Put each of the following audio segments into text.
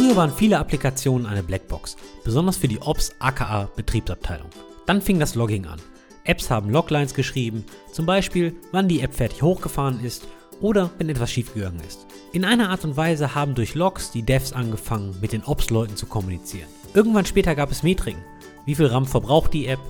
Früher waren viele Applikationen eine Blackbox, besonders für die Ops aka Betriebsabteilung. Dann fing das Logging an. Apps haben Loglines geschrieben, zum Beispiel wann die App fertig hochgefahren ist oder wenn etwas schiefgegangen ist. In einer Art und Weise haben durch Logs die Devs angefangen, mit den Ops-Leuten zu kommunizieren. Irgendwann später gab es Metriken. Wie viel RAM verbraucht die App?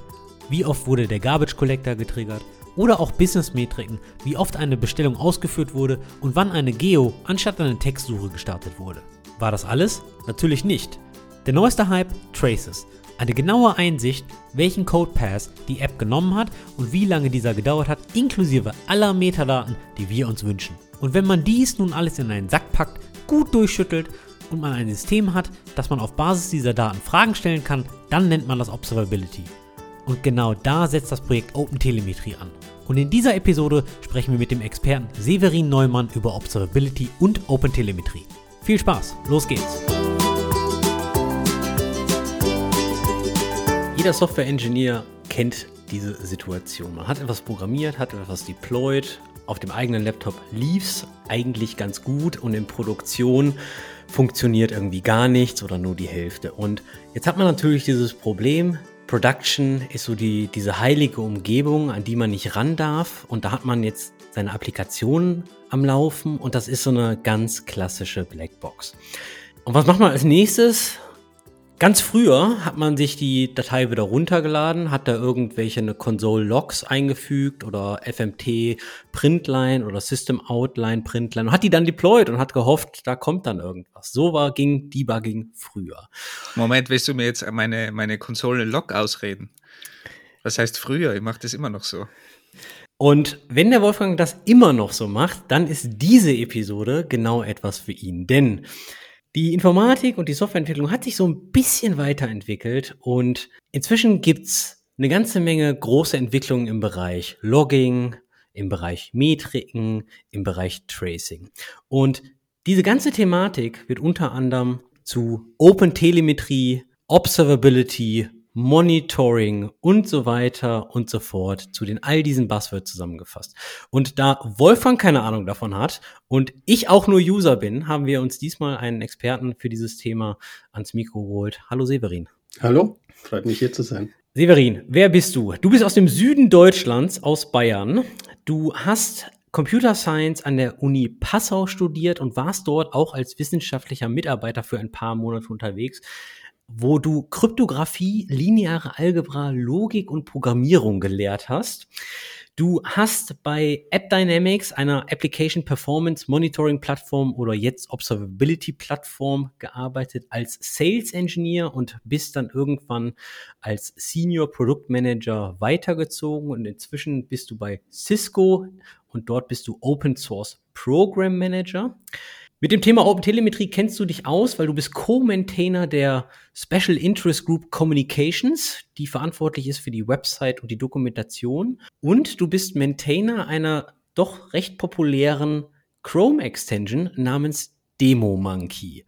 Wie oft wurde der Garbage Collector getriggert? Oder auch Business-Metriken, wie oft eine Bestellung ausgeführt wurde und wann eine Geo anstatt eine Textsuche gestartet wurde. War das alles? Natürlich nicht. Der neueste Hype, Traces. Eine genaue Einsicht, welchen Code Pass die App genommen hat und wie lange dieser gedauert hat, inklusive aller Metadaten, die wir uns wünschen. Und wenn man dies nun alles in einen Sack packt, gut durchschüttelt und man ein System hat, dass man auf Basis dieser Daten Fragen stellen kann, dann nennt man das Observability. Und genau da setzt das Projekt OpenTelemetrie an. Und in dieser Episode sprechen wir mit dem Experten Severin Neumann über Observability und OpenTelemetrie. Viel Spaß, los geht's! Jeder Software-Engineer kennt diese Situation. Man hat etwas programmiert, hat etwas deployed, auf dem eigenen Laptop lief es eigentlich ganz gut und in Produktion funktioniert irgendwie gar nichts oder nur die Hälfte. Und jetzt hat man natürlich dieses Problem, Production ist so die, diese heilige Umgebung, an die man nicht ran darf. Und da hat man jetzt seine Applikationen am Laufen und das ist so eine ganz klassische Blackbox. Und was macht man als nächstes? Ganz früher hat man sich die Datei wieder runtergeladen, hat da irgendwelche eine Console Logs eingefügt oder FMT Printline oder System Outline Printline und hat die dann deployed und hat gehofft, da kommt dann irgendwas. So war ging Debugging früher. Moment, willst du mir jetzt meine meine Konsole Log ausreden? Was heißt früher? Ich mache das immer noch so. Und wenn der Wolfgang das immer noch so macht, dann ist diese Episode genau etwas für ihn, denn die Informatik und die Softwareentwicklung hat sich so ein bisschen weiterentwickelt und inzwischen gibt's eine ganze Menge große Entwicklungen im Bereich Logging, im Bereich Metriken, im Bereich Tracing. Und diese ganze Thematik wird unter anderem zu Open Telemetrie, Observability Monitoring und so weiter und so fort zu den all diesen Buzzwords zusammengefasst. Und da Wolfgang keine Ahnung davon hat und ich auch nur User bin, haben wir uns diesmal einen Experten für dieses Thema ans Mikro geholt. Hallo Severin. Hallo, freut mich hier zu sein. Severin, wer bist du? Du bist aus dem Süden Deutschlands, aus Bayern. Du hast Computer Science an der Uni Passau studiert und warst dort auch als wissenschaftlicher Mitarbeiter für ein paar Monate unterwegs wo du Kryptographie, lineare Algebra, Logik und Programmierung gelehrt hast. Du hast bei AppDynamics, einer Application Performance Monitoring Plattform oder jetzt Observability Plattform gearbeitet als Sales Engineer und bist dann irgendwann als Senior Product Manager weitergezogen und inzwischen bist du bei Cisco und dort bist du Open Source Program Manager. Mit dem Thema Open Telemetrie kennst du dich aus, weil du bist Co-Maintainer der Special Interest Group Communications, die verantwortlich ist für die Website und die Dokumentation. Und du bist Maintainer einer doch recht populären Chrome Extension namens Demo Monkey.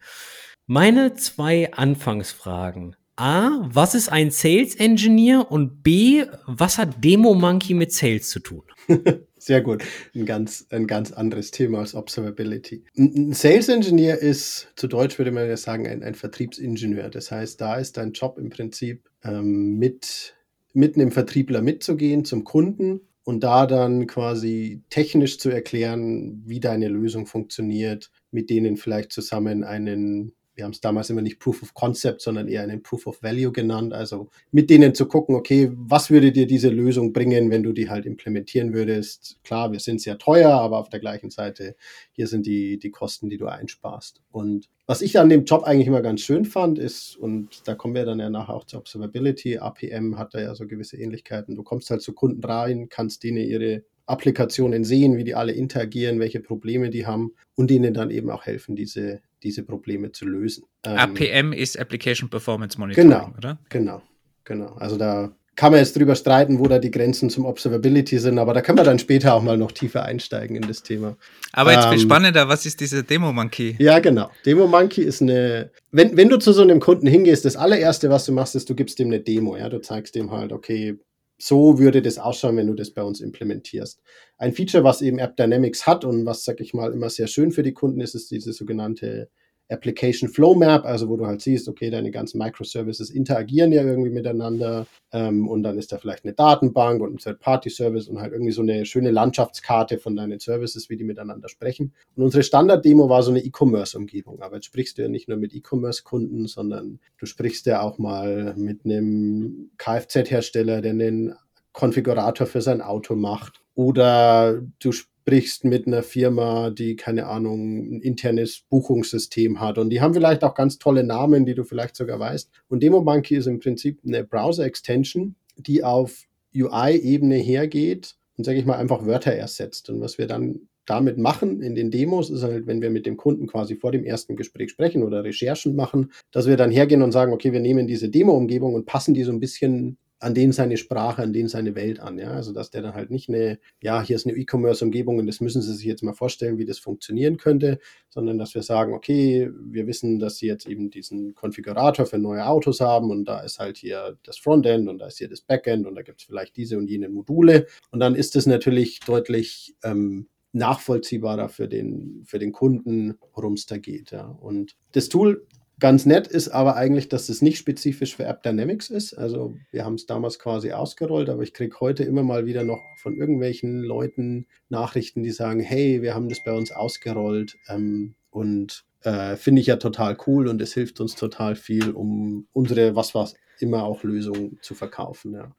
Meine zwei Anfangsfragen. A, was ist ein Sales Engineer? Und B, was hat Demo Monkey mit Sales zu tun? Sehr gut. Ein ganz, ein ganz anderes Thema als Observability. Ein Sales Engineer ist, zu Deutsch würde man ja sagen, ein, ein Vertriebsingenieur. Das heißt, da ist dein Job im Prinzip ähm, mit, mit einem Vertriebler mitzugehen zum Kunden und da dann quasi technisch zu erklären, wie deine Lösung funktioniert, mit denen vielleicht zusammen einen wir haben es damals immer nicht Proof of Concept, sondern eher einen Proof of Value genannt. Also mit denen zu gucken, okay, was würde dir diese Lösung bringen, wenn du die halt implementieren würdest? Klar, wir sind sehr teuer, aber auf der gleichen Seite, hier sind die, die Kosten, die du einsparst. Und was ich an dem Job eigentlich immer ganz schön fand, ist, und da kommen wir dann ja nachher auch zur Observability, APM hat da ja so gewisse Ähnlichkeiten. Du kommst halt zu Kunden rein, kannst denen ihre Applikationen sehen, wie die alle interagieren, welche Probleme die haben und ihnen dann eben auch helfen, diese, diese Probleme zu lösen. APM ähm, ist Application Performance Monitoring, genau, oder? Genau, genau. Also da kann man jetzt drüber streiten, wo da die Grenzen zum Observability sind, aber da können wir dann später auch mal noch tiefer einsteigen in das Thema. Aber jetzt ähm, viel spannender, was ist diese Demo Monkey? Ja, genau. Demo Monkey ist eine, wenn, wenn du zu so einem Kunden hingehst, das allererste, was du machst, ist, du gibst dem eine Demo, ja, du zeigst dem halt, okay, so würde das ausschauen, wenn du das bei uns implementierst. Ein Feature, was eben App Dynamics hat und was, sag ich mal, immer sehr schön für die Kunden ist, ist diese sogenannte Application Flow Map, also wo du halt siehst, okay, deine ganzen Microservices interagieren ja irgendwie miteinander ähm, und dann ist da vielleicht eine Datenbank und ein Third-Party-Service und halt irgendwie so eine schöne Landschaftskarte von deinen Services, wie die miteinander sprechen. Und unsere Standard-Demo war so eine E-Commerce-Umgebung, aber jetzt sprichst du ja nicht nur mit E-Commerce-Kunden, sondern du sprichst ja auch mal mit einem Kfz-Hersteller, der einen Konfigurator für sein Auto macht oder du sprichst mit einer Firma, die, keine Ahnung, ein internes Buchungssystem hat. Und die haben vielleicht auch ganz tolle Namen, die du vielleicht sogar weißt. Und DemoMonkey ist im Prinzip eine Browser-Extension, die auf UI-Ebene hergeht und, sage ich mal, einfach Wörter ersetzt. Und was wir dann damit machen in den Demos ist halt, wenn wir mit dem Kunden quasi vor dem ersten Gespräch sprechen oder Recherchen machen, dass wir dann hergehen und sagen, okay, wir nehmen diese Demo-Umgebung und passen die so ein bisschen an den seine Sprache, an den seine Welt an. Ja? Also dass der dann halt nicht eine, ja, hier ist eine E-Commerce-Umgebung und das müssen Sie sich jetzt mal vorstellen, wie das funktionieren könnte, sondern dass wir sagen, okay, wir wissen, dass Sie jetzt eben diesen Konfigurator für neue Autos haben und da ist halt hier das Frontend und da ist hier das Backend und da gibt es vielleicht diese und jene Module. Und dann ist es natürlich deutlich ähm, nachvollziehbarer für den, für den Kunden, worum es da geht. Ja. Und das Tool Ganz nett ist aber eigentlich, dass es nicht spezifisch für App Dynamics ist. Also wir haben es damals quasi ausgerollt, aber ich kriege heute immer mal wieder noch von irgendwelchen Leuten Nachrichten, die sagen, hey, wir haben das bei uns ausgerollt ähm, und äh, finde ich ja total cool und es hilft uns total viel, um unsere was was immer auch Lösungen zu verkaufen. Ja.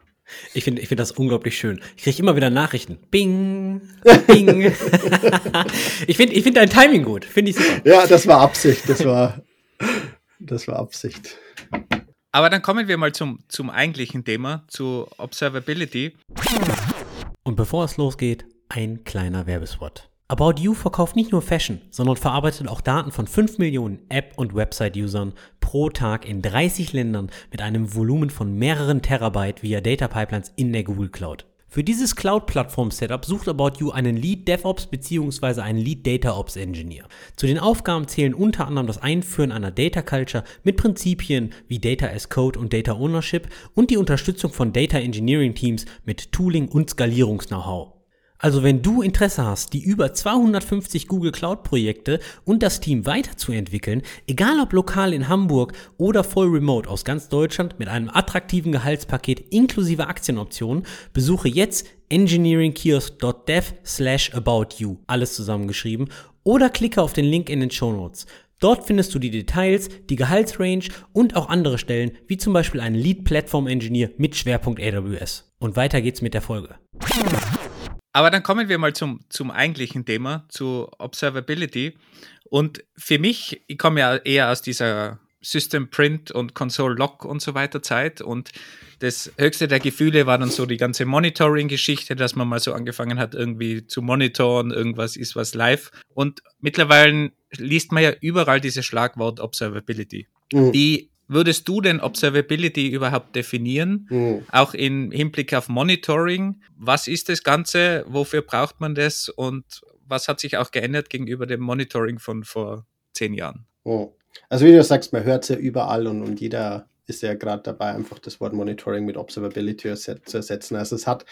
Ich finde ich finde das unglaublich schön. Ich kriege immer wieder Nachrichten. Bing, bing. ich finde ich find dein Timing gut. Finde ich super. Ja, das war Absicht. Das war das war Absicht. Aber dann kommen wir mal zum, zum eigentlichen Thema, zu Observability. Und bevor es losgeht, ein kleiner Werbespot. About You verkauft nicht nur Fashion, sondern verarbeitet auch Daten von 5 Millionen App- und Website-Usern pro Tag in 30 Ländern mit einem Volumen von mehreren Terabyte via Data Pipelines in der Google Cloud. Für dieses Cloud-Plattform-Setup sucht About You einen Lead DevOps bzw. einen Lead DataOps Engineer. Zu den Aufgaben zählen unter anderem das Einführen einer Data Culture mit Prinzipien wie Data as Code und Data Ownership und die Unterstützung von Data Engineering Teams mit Tooling und Skalierungs-Know-how. Also wenn du Interesse hast, die über 250 Google Cloud Projekte und das Team weiterzuentwickeln, egal ob lokal in Hamburg oder voll remote aus ganz Deutschland mit einem attraktiven Gehaltspaket inklusive Aktienoptionen, besuche jetzt engineeringkiosk.dev slash about you, alles zusammengeschrieben, oder klicke auf den Link in den Show Notes. Dort findest du die Details, die Gehaltsrange und auch andere Stellen, wie zum Beispiel einen Lead Platform Engineer mit Schwerpunkt AWS. Und weiter geht's mit der Folge. Aber dann kommen wir mal zum, zum eigentlichen Thema, zu Observability. Und für mich, ich komme ja eher aus dieser System Print und Console Lock und so weiter Zeit und das höchste der Gefühle war dann so die ganze Monitoring-Geschichte, dass man mal so angefangen hat, irgendwie zu monitoren, irgendwas ist was live. Und mittlerweile liest man ja überall dieses Schlagwort Observability. Mhm. Wie würdest du denn Observability überhaupt definieren? Mhm. Auch im Hinblick auf Monitoring. Was ist das Ganze? Wofür braucht man das? Und was hat sich auch geändert gegenüber dem Monitoring von vor zehn Jahren? Mhm. Also wie du sagst, man hört es ja überall und, und jeder ist ja gerade dabei, einfach das Wort Monitoring mit Observability zu ersetzen. Also es hat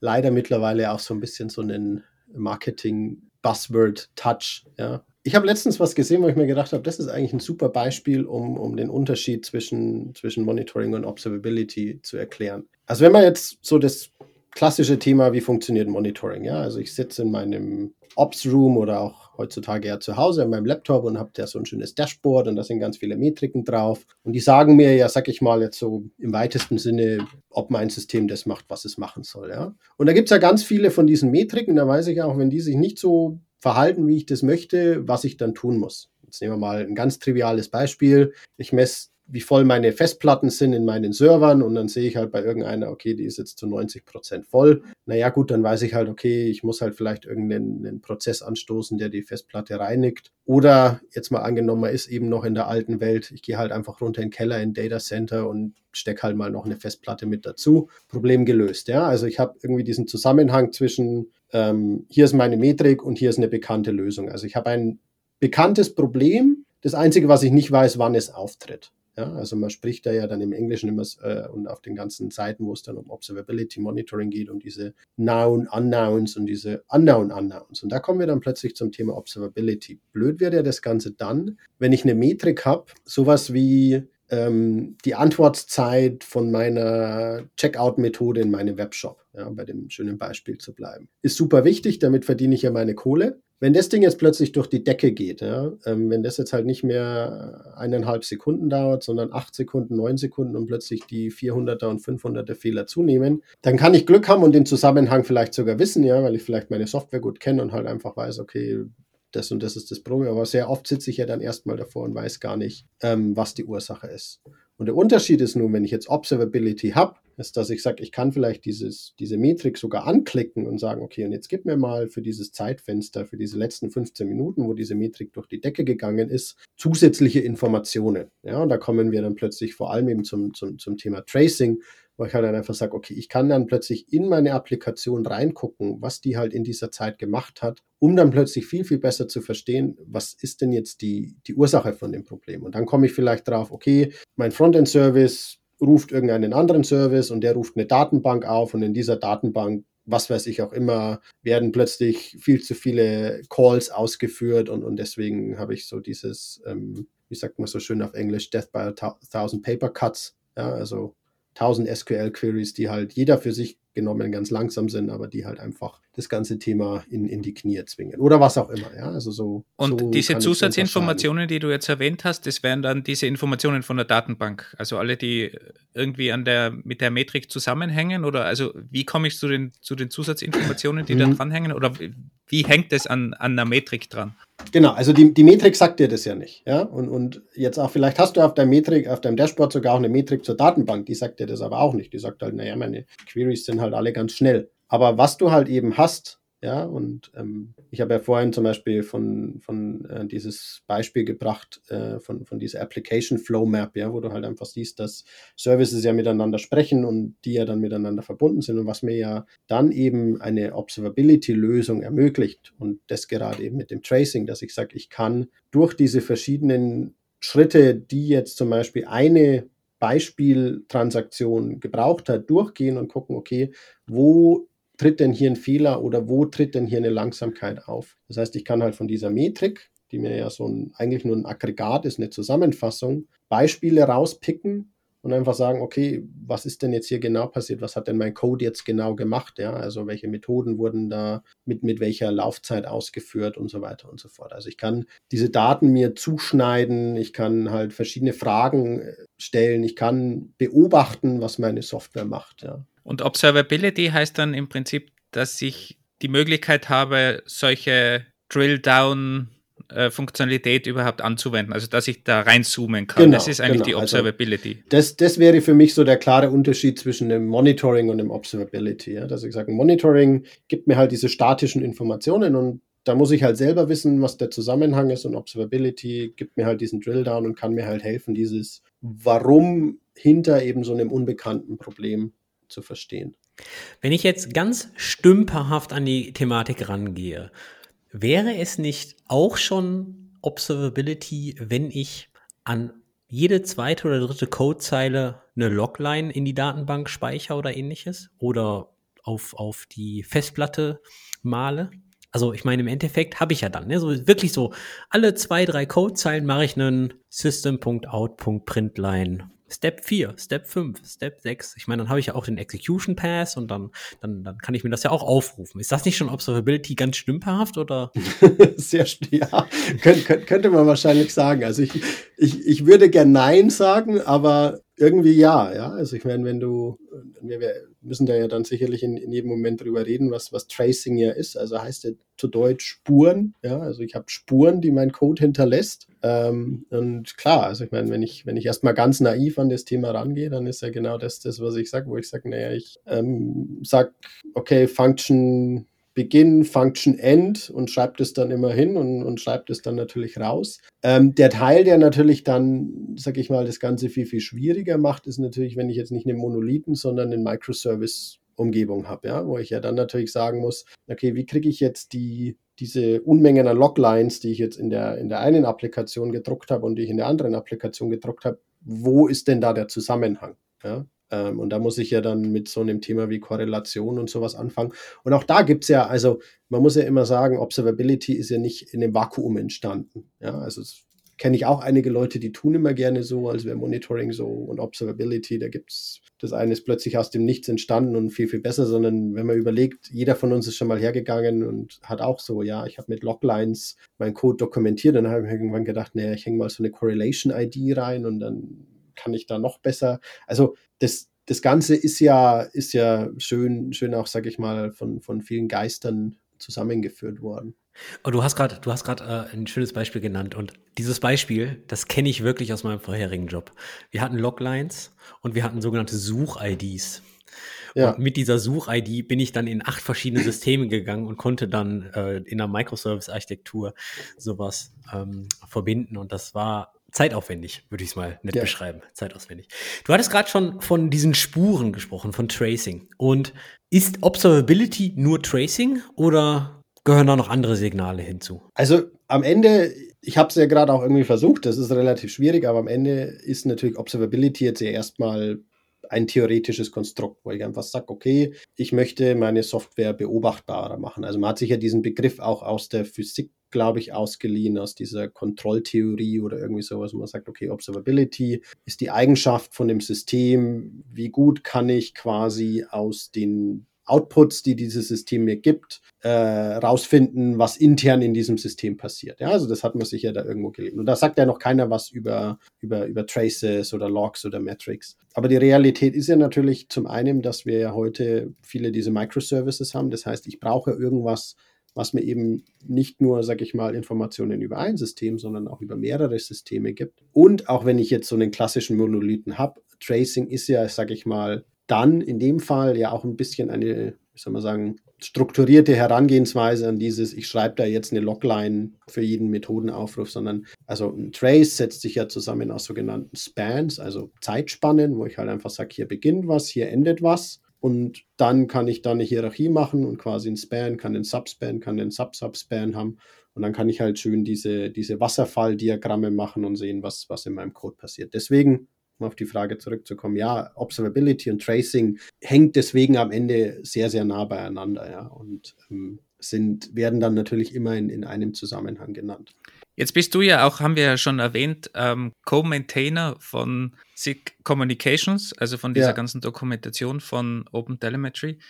leider mittlerweile auch so ein bisschen so einen Marketing-Buzzword-Touch. Ja? Ich habe letztens was gesehen, wo ich mir gedacht habe, das ist eigentlich ein super Beispiel, um, um den Unterschied zwischen, zwischen Monitoring und Observability zu erklären. Also wenn man jetzt so das klassische Thema, wie funktioniert Monitoring, ja, also ich sitze in meinem Ops Room oder auch heutzutage ja zu Hause an meinem Laptop und habe da so ein schönes Dashboard und da sind ganz viele Metriken drauf und die sagen mir ja, sag ich mal jetzt so im weitesten Sinne, ob mein System das macht, was es machen soll, ja. Und da gibt es ja ganz viele von diesen Metriken, da weiß ich auch, wenn die sich nicht so verhalten, wie ich das möchte, was ich dann tun muss. Jetzt nehmen wir mal ein ganz triviales Beispiel. Ich messe, wie voll meine Festplatten sind in meinen Servern und dann sehe ich halt bei irgendeiner, okay, die ist jetzt zu 90 Prozent voll. Naja, gut, dann weiß ich halt, okay, ich muss halt vielleicht irgendeinen Prozess anstoßen, der die Festplatte reinigt. Oder jetzt mal angenommen, man ist eben noch in der alten Welt. Ich gehe halt einfach runter in den Keller, in Data Center und stecke halt mal noch eine Festplatte mit dazu. Problem gelöst, ja. Also ich habe irgendwie diesen Zusammenhang zwischen ähm, hier ist meine Metrik und hier ist eine bekannte Lösung. Also ich habe ein bekanntes Problem. Das Einzige, was ich nicht weiß, wann es auftritt. Ja, also man spricht da ja dann im Englischen immer äh, und auf den ganzen Seiten, wo es dann um Observability Monitoring geht, um diese Noun Unknowns und diese Unknown Unknowns. Und da kommen wir dann plötzlich zum Thema Observability. Blöd wird ja das Ganze dann, wenn ich eine Metrik habe, sowas wie ähm, die Antwortzeit von meiner Checkout-Methode in meinem Webshop, ja, bei dem schönen Beispiel zu bleiben. Ist super wichtig, damit verdiene ich ja meine Kohle. Wenn das Ding jetzt plötzlich durch die Decke geht, ja, ähm, wenn das jetzt halt nicht mehr eineinhalb Sekunden dauert, sondern acht Sekunden, neun Sekunden und plötzlich die 400er und 500er Fehler zunehmen, dann kann ich Glück haben und den Zusammenhang vielleicht sogar wissen, ja, weil ich vielleicht meine Software gut kenne und halt einfach weiß, okay, das und das ist das Problem. Aber sehr oft sitze ich ja dann erstmal davor und weiß gar nicht, ähm, was die Ursache ist. Und der Unterschied ist nun, wenn ich jetzt Observability habe, ist, dass ich sage, ich kann vielleicht dieses, diese Metrik sogar anklicken und sagen, okay, und jetzt gib mir mal für dieses Zeitfenster, für diese letzten 15 Minuten, wo diese Metrik durch die Decke gegangen ist, zusätzliche Informationen. Ja, und da kommen wir dann plötzlich vor allem eben zum, zum, zum Thema Tracing, wo ich halt dann einfach sage, okay, ich kann dann plötzlich in meine Applikation reingucken, was die halt in dieser Zeit gemacht hat, um dann plötzlich viel, viel besser zu verstehen, was ist denn jetzt die, die Ursache von dem Problem. Und dann komme ich vielleicht drauf, okay, mein Frontend-Service ruft irgendeinen anderen Service und der ruft eine Datenbank auf und in dieser Datenbank was weiß ich auch immer, werden plötzlich viel zu viele Calls ausgeführt und, und deswegen habe ich so dieses, ähm, wie sagt man so schön auf Englisch, Death by a Thousand Paper Cuts. Ja, also 1000 SQL-Queries, die halt jeder für sich genommen ganz langsam sind, aber die halt einfach das ganze Thema in, in die Knie zwingen oder was auch immer. Ja, also so. Und so diese Zusatzinformationen, die du jetzt erwähnt hast, das wären dann diese Informationen von der Datenbank, also alle, die irgendwie an der mit der Metrik zusammenhängen oder also wie komme ich zu den zu den Zusatzinformationen, die mhm. da dranhängen oder wie hängt es an, an der Metrik dran? Genau, also die, die Metrik sagt dir das ja nicht. Ja? Und, und jetzt auch, vielleicht hast du auf deinem Metrik, auf deinem Dashboard sogar auch eine Metrik zur Datenbank, die sagt dir das aber auch nicht. Die sagt halt, naja, meine Queries sind halt alle ganz schnell. Aber was du halt eben hast, ja, und ähm, ich habe ja vorhin zum Beispiel von, von äh, dieses Beispiel gebracht, äh, von, von dieser Application Flow Map, ja, wo du halt einfach siehst, dass Services ja miteinander sprechen und die ja dann miteinander verbunden sind und was mir ja dann eben eine Observability-Lösung ermöglicht und das gerade eben mit dem Tracing, dass ich sage, ich kann durch diese verschiedenen Schritte, die jetzt zum Beispiel eine Beispieltransaktion gebraucht hat, durchgehen und gucken, okay, wo tritt denn hier ein Fehler oder wo tritt denn hier eine Langsamkeit auf? Das heißt, ich kann halt von dieser Metrik, die mir ja so ein, eigentlich nur ein Aggregat ist, eine Zusammenfassung, Beispiele rauspicken und einfach sagen, okay, was ist denn jetzt hier genau passiert? Was hat denn mein Code jetzt genau gemacht? Ja, also welche Methoden wurden da mit, mit welcher Laufzeit ausgeführt und so weiter und so fort. Also ich kann diese Daten mir zuschneiden, ich kann halt verschiedene Fragen äh, stellen, ich kann beobachten, was meine Software macht. Ja. Und Observability heißt dann im Prinzip, dass ich die Möglichkeit habe, solche Drill-Down äh, überhaupt anzuwenden, also dass ich da reinzoomen kann. Genau, das ist eigentlich genau. die also Observability. Also das, das wäre für mich so der klare Unterschied zwischen dem Monitoring und dem Observability. Ja? Dass ich sage, Monitoring gibt mir halt diese statischen Informationen und da muss ich halt selber wissen, was der Zusammenhang ist und Observability gibt mir halt diesen Drill-Down und kann mir halt helfen, dieses Warum hinter eben so einem unbekannten Problem zu verstehen. Wenn ich jetzt ganz stümperhaft an die Thematik rangehe, wäre es nicht auch schon Observability, wenn ich an jede zweite oder dritte Codezeile eine Logline in die Datenbank speichere oder ähnliches? Oder auf, auf die Festplatte male? Also ich meine, im Endeffekt habe ich ja dann, ne, so wirklich so, alle zwei, drei Codezeilen mache ich einen System.out.println Step 4, Step 5, Step 6. Ich meine, dann habe ich ja auch den Execution Pass und dann, dann, dann kann ich mir das ja auch aufrufen. Ist das nicht schon Observability ganz stümperhaft oder? Sehr, ja, könnte, könnte man wahrscheinlich sagen. Also ich, ich, ich würde gern Nein sagen, aber irgendwie ja, ja. Also ich meine, wenn du, wir, müssen da ja dann sicherlich in, in jedem Moment drüber reden, was, was Tracing ja ist. Also heißt ja zu Deutsch Spuren, ja. Also ich habe Spuren, die mein Code hinterlässt. Ähm, und klar, also ich meine, wenn ich, wenn ich erstmal ganz naiv an das Thema rangehe, dann ist ja genau das, das was ich sage, wo ich sage, naja, ich ähm, sag, okay, Function Beginn, Function End und schreibt es dann immer hin und, und schreibt es dann natürlich raus. Ähm, der Teil, der natürlich dann, sag ich mal, das Ganze viel, viel schwieriger macht, ist natürlich, wenn ich jetzt nicht einen Monolithen, sondern einen Microservice Umgebung habe, ja, wo ich ja dann natürlich sagen muss, okay, wie kriege ich jetzt die diese Unmengen an Loglines, die ich jetzt in der, in der einen Applikation gedruckt habe und die ich in der anderen Applikation gedruckt habe, wo ist denn da der Zusammenhang? Ja? Ähm, und da muss ich ja dann mit so einem Thema wie Korrelation und sowas anfangen. Und auch da gibt es ja, also man muss ja immer sagen, Observability ist ja nicht in einem Vakuum entstanden. Ja, also kenne ich auch einige Leute, die tun immer gerne so, als wäre Monitoring so und Observability, da gibt es, das eine ist plötzlich aus dem Nichts entstanden und viel, viel besser, sondern wenn man überlegt, jeder von uns ist schon mal hergegangen und hat auch so, ja, ich habe mit Loglines meinen Code dokumentiert dann habe ich irgendwann gedacht, naja, ich hänge mal so eine Correlation-ID rein und dann kann ich da noch besser. Also das, das Ganze ist ja, ist ja schön, schön auch, sag ich mal, von, von vielen Geistern zusammengeführt worden. Und du hast gerade, du hast gerade äh, ein schönes Beispiel genannt und dieses Beispiel, das kenne ich wirklich aus meinem vorherigen Job. Wir hatten Loglines und wir hatten sogenannte Such-IDs. Ja. Und mit dieser Such-ID bin ich dann in acht verschiedene Systeme gegangen und konnte dann äh, in der Microservice-Architektur sowas ähm, verbinden. Und das war zeitaufwendig, würde ich es mal nett ja. beschreiben. Zeitaufwendig. Du hattest gerade schon von diesen Spuren gesprochen, von Tracing. Und ist Observability nur Tracing oder gehören da noch andere Signale hinzu? Also am Ende, ich habe es ja gerade auch irgendwie versucht, das ist relativ schwierig, aber am Ende ist natürlich Observability jetzt ja erstmal ein theoretisches Konstrukt, wo ich einfach sage, okay, ich möchte meine Software beobachtbarer machen. Also man hat sich ja diesen Begriff auch aus der Physik glaube ich, ausgeliehen aus dieser Kontrolltheorie oder irgendwie sowas, wo man sagt, okay, Observability ist die Eigenschaft von dem System, wie gut kann ich quasi aus den Outputs, die dieses System mir gibt, äh, rausfinden, was intern in diesem System passiert. Ja, also das hat man sich ja da irgendwo gelesen. Und da sagt ja noch keiner was über, über, über Traces oder Logs oder Metrics. Aber die Realität ist ja natürlich zum einen, dass wir ja heute viele diese Microservices haben. Das heißt, ich brauche irgendwas, was mir eben nicht nur, sag ich mal, Informationen über ein System, sondern auch über mehrere Systeme gibt. Und auch wenn ich jetzt so einen klassischen Monolithen habe, Tracing ist ja, sag ich mal, dann in dem Fall ja auch ein bisschen eine, wie soll man sagen, strukturierte Herangehensweise an dieses, ich schreibe da jetzt eine Logline für jeden Methodenaufruf, sondern also ein Trace setzt sich ja zusammen aus sogenannten Spans, also Zeitspannen, wo ich halt einfach sage, hier beginnt was, hier endet was. Und dann kann ich da eine Hierarchie machen und quasi einen Span, kann den Subspan, kann den Sub-Subspan haben. Und dann kann ich halt schön diese, diese Wasserfalldiagramme machen und sehen, was, was in meinem Code passiert. Deswegen, um auf die Frage zurückzukommen, ja, Observability und Tracing hängt deswegen am Ende sehr, sehr nah beieinander, ja. Und ähm, sind, werden dann natürlich immer in, in einem Zusammenhang genannt. Jetzt bist du ja auch, haben wir ja schon erwähnt, ähm, Co-Maintainer von SIG Communications, also von dieser ja. ganzen Dokumentation von Open Telemetry.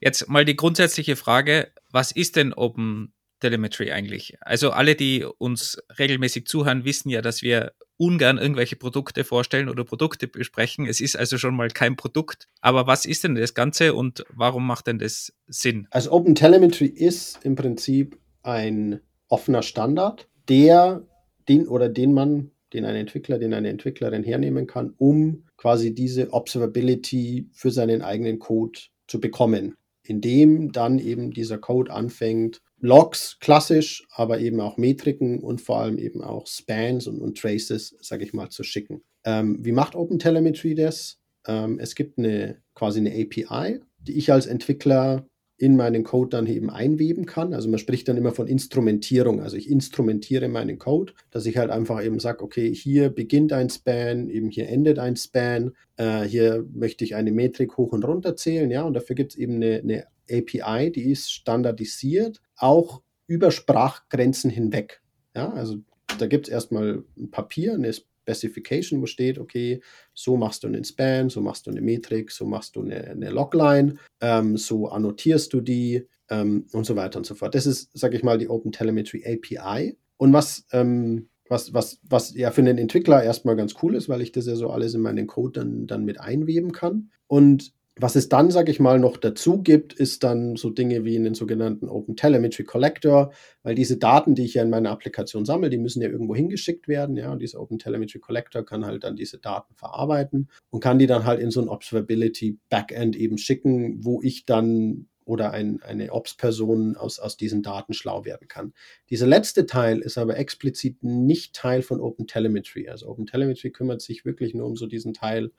Jetzt mal die grundsätzliche Frage, was ist denn Open Telemetry eigentlich? Also alle, die uns regelmäßig zuhören, wissen ja, dass wir ungern irgendwelche Produkte vorstellen oder Produkte besprechen. Es ist also schon mal kein Produkt. Aber was ist denn das Ganze und warum macht denn das Sinn? Also Open Telemetry ist im Prinzip ein offener Standard, der, den oder den man, den ein Entwickler, den eine Entwicklerin hernehmen kann, um quasi diese Observability für seinen eigenen Code zu bekommen, indem dann eben dieser Code anfängt, Logs klassisch, aber eben auch Metriken und vor allem eben auch Spans und, und Traces, sage ich mal, zu schicken. Ähm, wie macht OpenTelemetry das? Ähm, es gibt eine quasi eine API, die ich als Entwickler in meinen Code dann eben einweben kann. Also man spricht dann immer von Instrumentierung. Also ich instrumentiere meinen Code, dass ich halt einfach eben sage, okay, hier beginnt ein Span, eben hier endet ein Span, äh, hier möchte ich eine Metrik hoch und runter zählen, ja, und dafür gibt es eben eine, eine API, die ist standardisiert, auch über Sprachgrenzen hinweg. Ja, also da gibt es erstmal ein Papier, eine Specification, wo steht, okay, so machst du einen Span, so machst du eine Metrik, so machst du eine, eine Logline, ähm, so annotierst du die ähm, und so weiter und so fort. Das ist, sage ich mal, die Open Telemetry API. Und was, ähm, was, was, was ja für einen Entwickler erstmal ganz cool ist, weil ich das ja so alles in meinen Code dann, dann mit einweben kann. Und was es dann, sage ich mal, noch dazu gibt, ist dann so Dinge wie einen sogenannten Open Telemetry Collector, weil diese Daten, die ich ja in meiner Applikation sammle, die müssen ja irgendwo hingeschickt werden, ja, und dieser Open Telemetry Collector kann halt dann diese Daten verarbeiten und kann die dann halt in so ein Observability Backend eben schicken, wo ich dann oder ein, eine Ops-Person aus, aus diesen Daten schlau werden kann. Dieser letzte Teil ist aber explizit nicht Teil von OpenTelemetry. Also OpenTelemetry kümmert sich wirklich nur um so diesen Teil.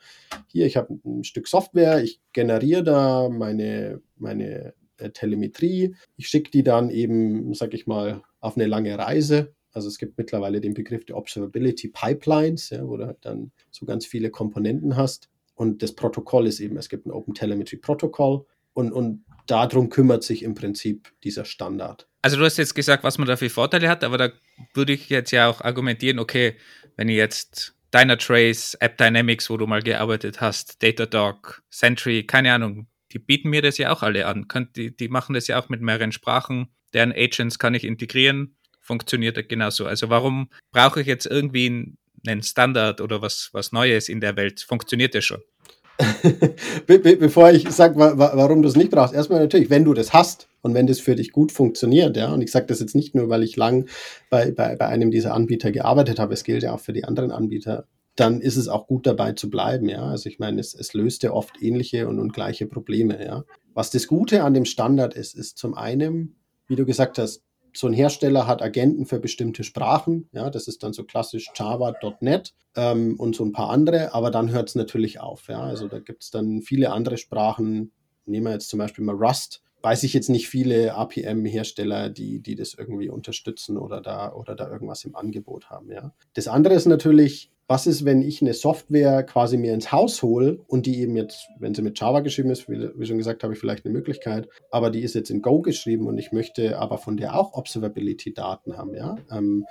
Hier, ich habe ein Stück Software, ich generiere da meine, meine äh, Telemetrie, ich schicke die dann eben, sag ich mal, auf eine lange Reise Also es gibt mittlerweile den Begriff der Observability Pipelines, ja, wo du halt dann so ganz viele Komponenten hast. Und das Protokoll ist eben, es gibt ein Open Telemetry Protokoll und, und darum kümmert sich im Prinzip dieser Standard. Also du hast jetzt gesagt, was man da für Vorteile hat, aber da würde ich jetzt ja auch argumentieren, okay, wenn ich jetzt Dynatrace, App Dynamics, wo du mal gearbeitet hast, Datadog, Sentry, keine Ahnung, die bieten mir das ja auch alle an. Die, die machen das ja auch mit mehreren Sprachen. Deren Agents kann ich integrieren. Funktioniert genauso. Also warum brauche ich jetzt irgendwie einen Standard oder was, was Neues in der Welt? Funktioniert das schon? Be be bevor ich sage, wa warum du es nicht brauchst, erstmal natürlich, wenn du das hast und wenn das für dich gut funktioniert, ja, und ich sage das jetzt nicht nur, weil ich lang bei, bei, bei einem dieser Anbieter gearbeitet habe, es gilt ja auch für die anderen Anbieter, dann ist es auch gut dabei zu bleiben, ja. Also ich meine, es, es löst ja oft ähnliche und, und gleiche Probleme, ja. Was das Gute an dem Standard ist, ist zum einen, wie du gesagt hast, so ein Hersteller hat Agenten für bestimmte Sprachen. Ja, das ist dann so klassisch Java.net ähm, und so ein paar andere, aber dann hört es natürlich auf. Ja, also da gibt es dann viele andere Sprachen. Nehmen wir jetzt zum Beispiel mal Rust. Weiß ich jetzt nicht viele APM-Hersteller, die, die das irgendwie unterstützen oder da, oder da irgendwas im Angebot haben. Ja. Das andere ist natürlich, was ist, wenn ich eine Software quasi mir ins Haus hole und die eben jetzt, wenn sie mit Java geschrieben ist, wie, wie schon gesagt, habe ich vielleicht eine Möglichkeit, aber die ist jetzt in Go geschrieben und ich möchte aber von der auch Observability-Daten haben, ja. Ähm,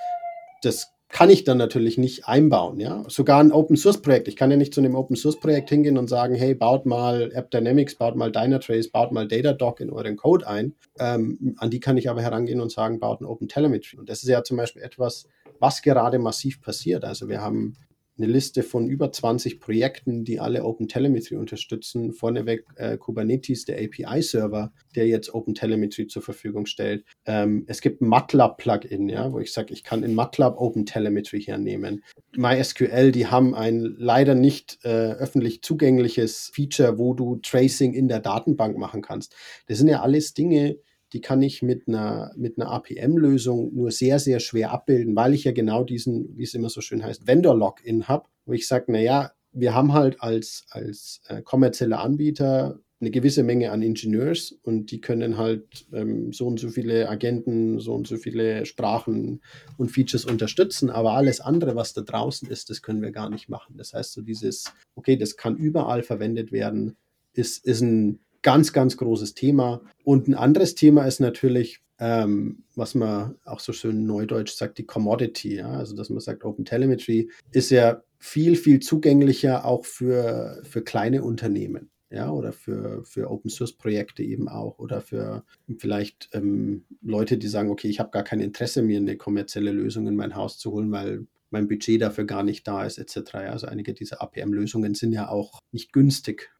das kann ich dann natürlich nicht einbauen, ja. Sogar ein Open Source Projekt. Ich kann ja nicht zu einem Open Source Projekt hingehen und sagen, hey, baut mal App Dynamics, baut mal Dynatrace, baut mal Datadog in euren Code ein. Ähm, an die kann ich aber herangehen und sagen, baut ein Open Telemetry. Und das ist ja zum Beispiel etwas, was gerade massiv passiert. Also wir haben eine Liste von über 20 Projekten, die alle OpenTelemetry unterstützen. Vorneweg äh, Kubernetes, der API-Server, der jetzt OpenTelemetry zur Verfügung stellt. Ähm, es gibt ein MATLAB-Plugin, ja, wo ich sage, ich kann in MATLAB OpenTelemetry hernehmen. MySQL, die haben ein leider nicht äh, öffentlich zugängliches Feature, wo du Tracing in der Datenbank machen kannst. Das sind ja alles Dinge, die kann ich mit einer, mit einer APM-Lösung nur sehr, sehr schwer abbilden, weil ich ja genau diesen, wie es immer so schön heißt, Vendor-Login habe, wo ich sage, naja, wir haben halt als, als äh, kommerzieller Anbieter eine gewisse Menge an Ingenieurs und die können halt ähm, so und so viele Agenten, so und so viele Sprachen und Features unterstützen, aber alles andere, was da draußen ist, das können wir gar nicht machen. Das heißt, so dieses, okay, das kann überall verwendet werden, ist, ist ein ganz, ganz großes Thema. Und ein anderes Thema ist natürlich, ähm, was man auch so schön neudeutsch sagt, die Commodity. Ja? Also, dass man sagt, Open Telemetry ist ja viel, viel zugänglicher auch für, für kleine Unternehmen. Ja, oder für, für Open Source Projekte eben auch oder für vielleicht ähm, Leute, die sagen, okay, ich habe gar kein Interesse, mir eine kommerzielle Lösung in mein Haus zu holen, weil mein Budget dafür gar nicht da ist, etc. Also einige dieser APM-Lösungen sind ja auch nicht günstig.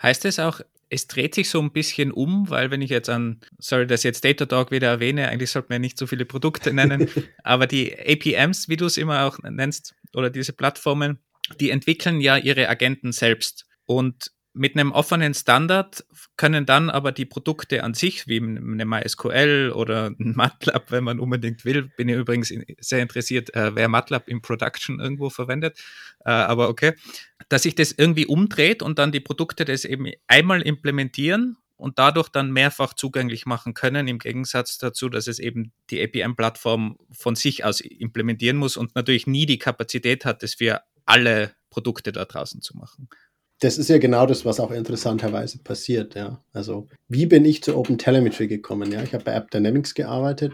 Heißt es auch, es dreht sich so ein bisschen um, weil wenn ich jetzt an, sorry, dass jetzt Datadog wieder erwähne, eigentlich sollte man ja nicht so viele Produkte nennen, aber die APMs, wie du es immer auch nennst, oder diese Plattformen, die entwickeln ja ihre Agenten selbst. Und mit einem offenen Standard können dann aber die Produkte an sich, wie eine MySQL oder ein MATLAB, wenn man unbedingt will, bin ich übrigens sehr interessiert, äh, wer MATLAB im Production irgendwo verwendet, äh, aber okay, dass sich das irgendwie umdreht und dann die Produkte das eben einmal implementieren und dadurch dann mehrfach zugänglich machen können, im Gegensatz dazu, dass es eben die APM-Plattform von sich aus implementieren muss und natürlich nie die Kapazität hat, das für alle Produkte da draußen zu machen das ist ja genau das, was auch interessanterweise passiert, ja. Also, wie bin ich zu Open Telemetry gekommen? Ja, ich habe bei App Dynamics gearbeitet.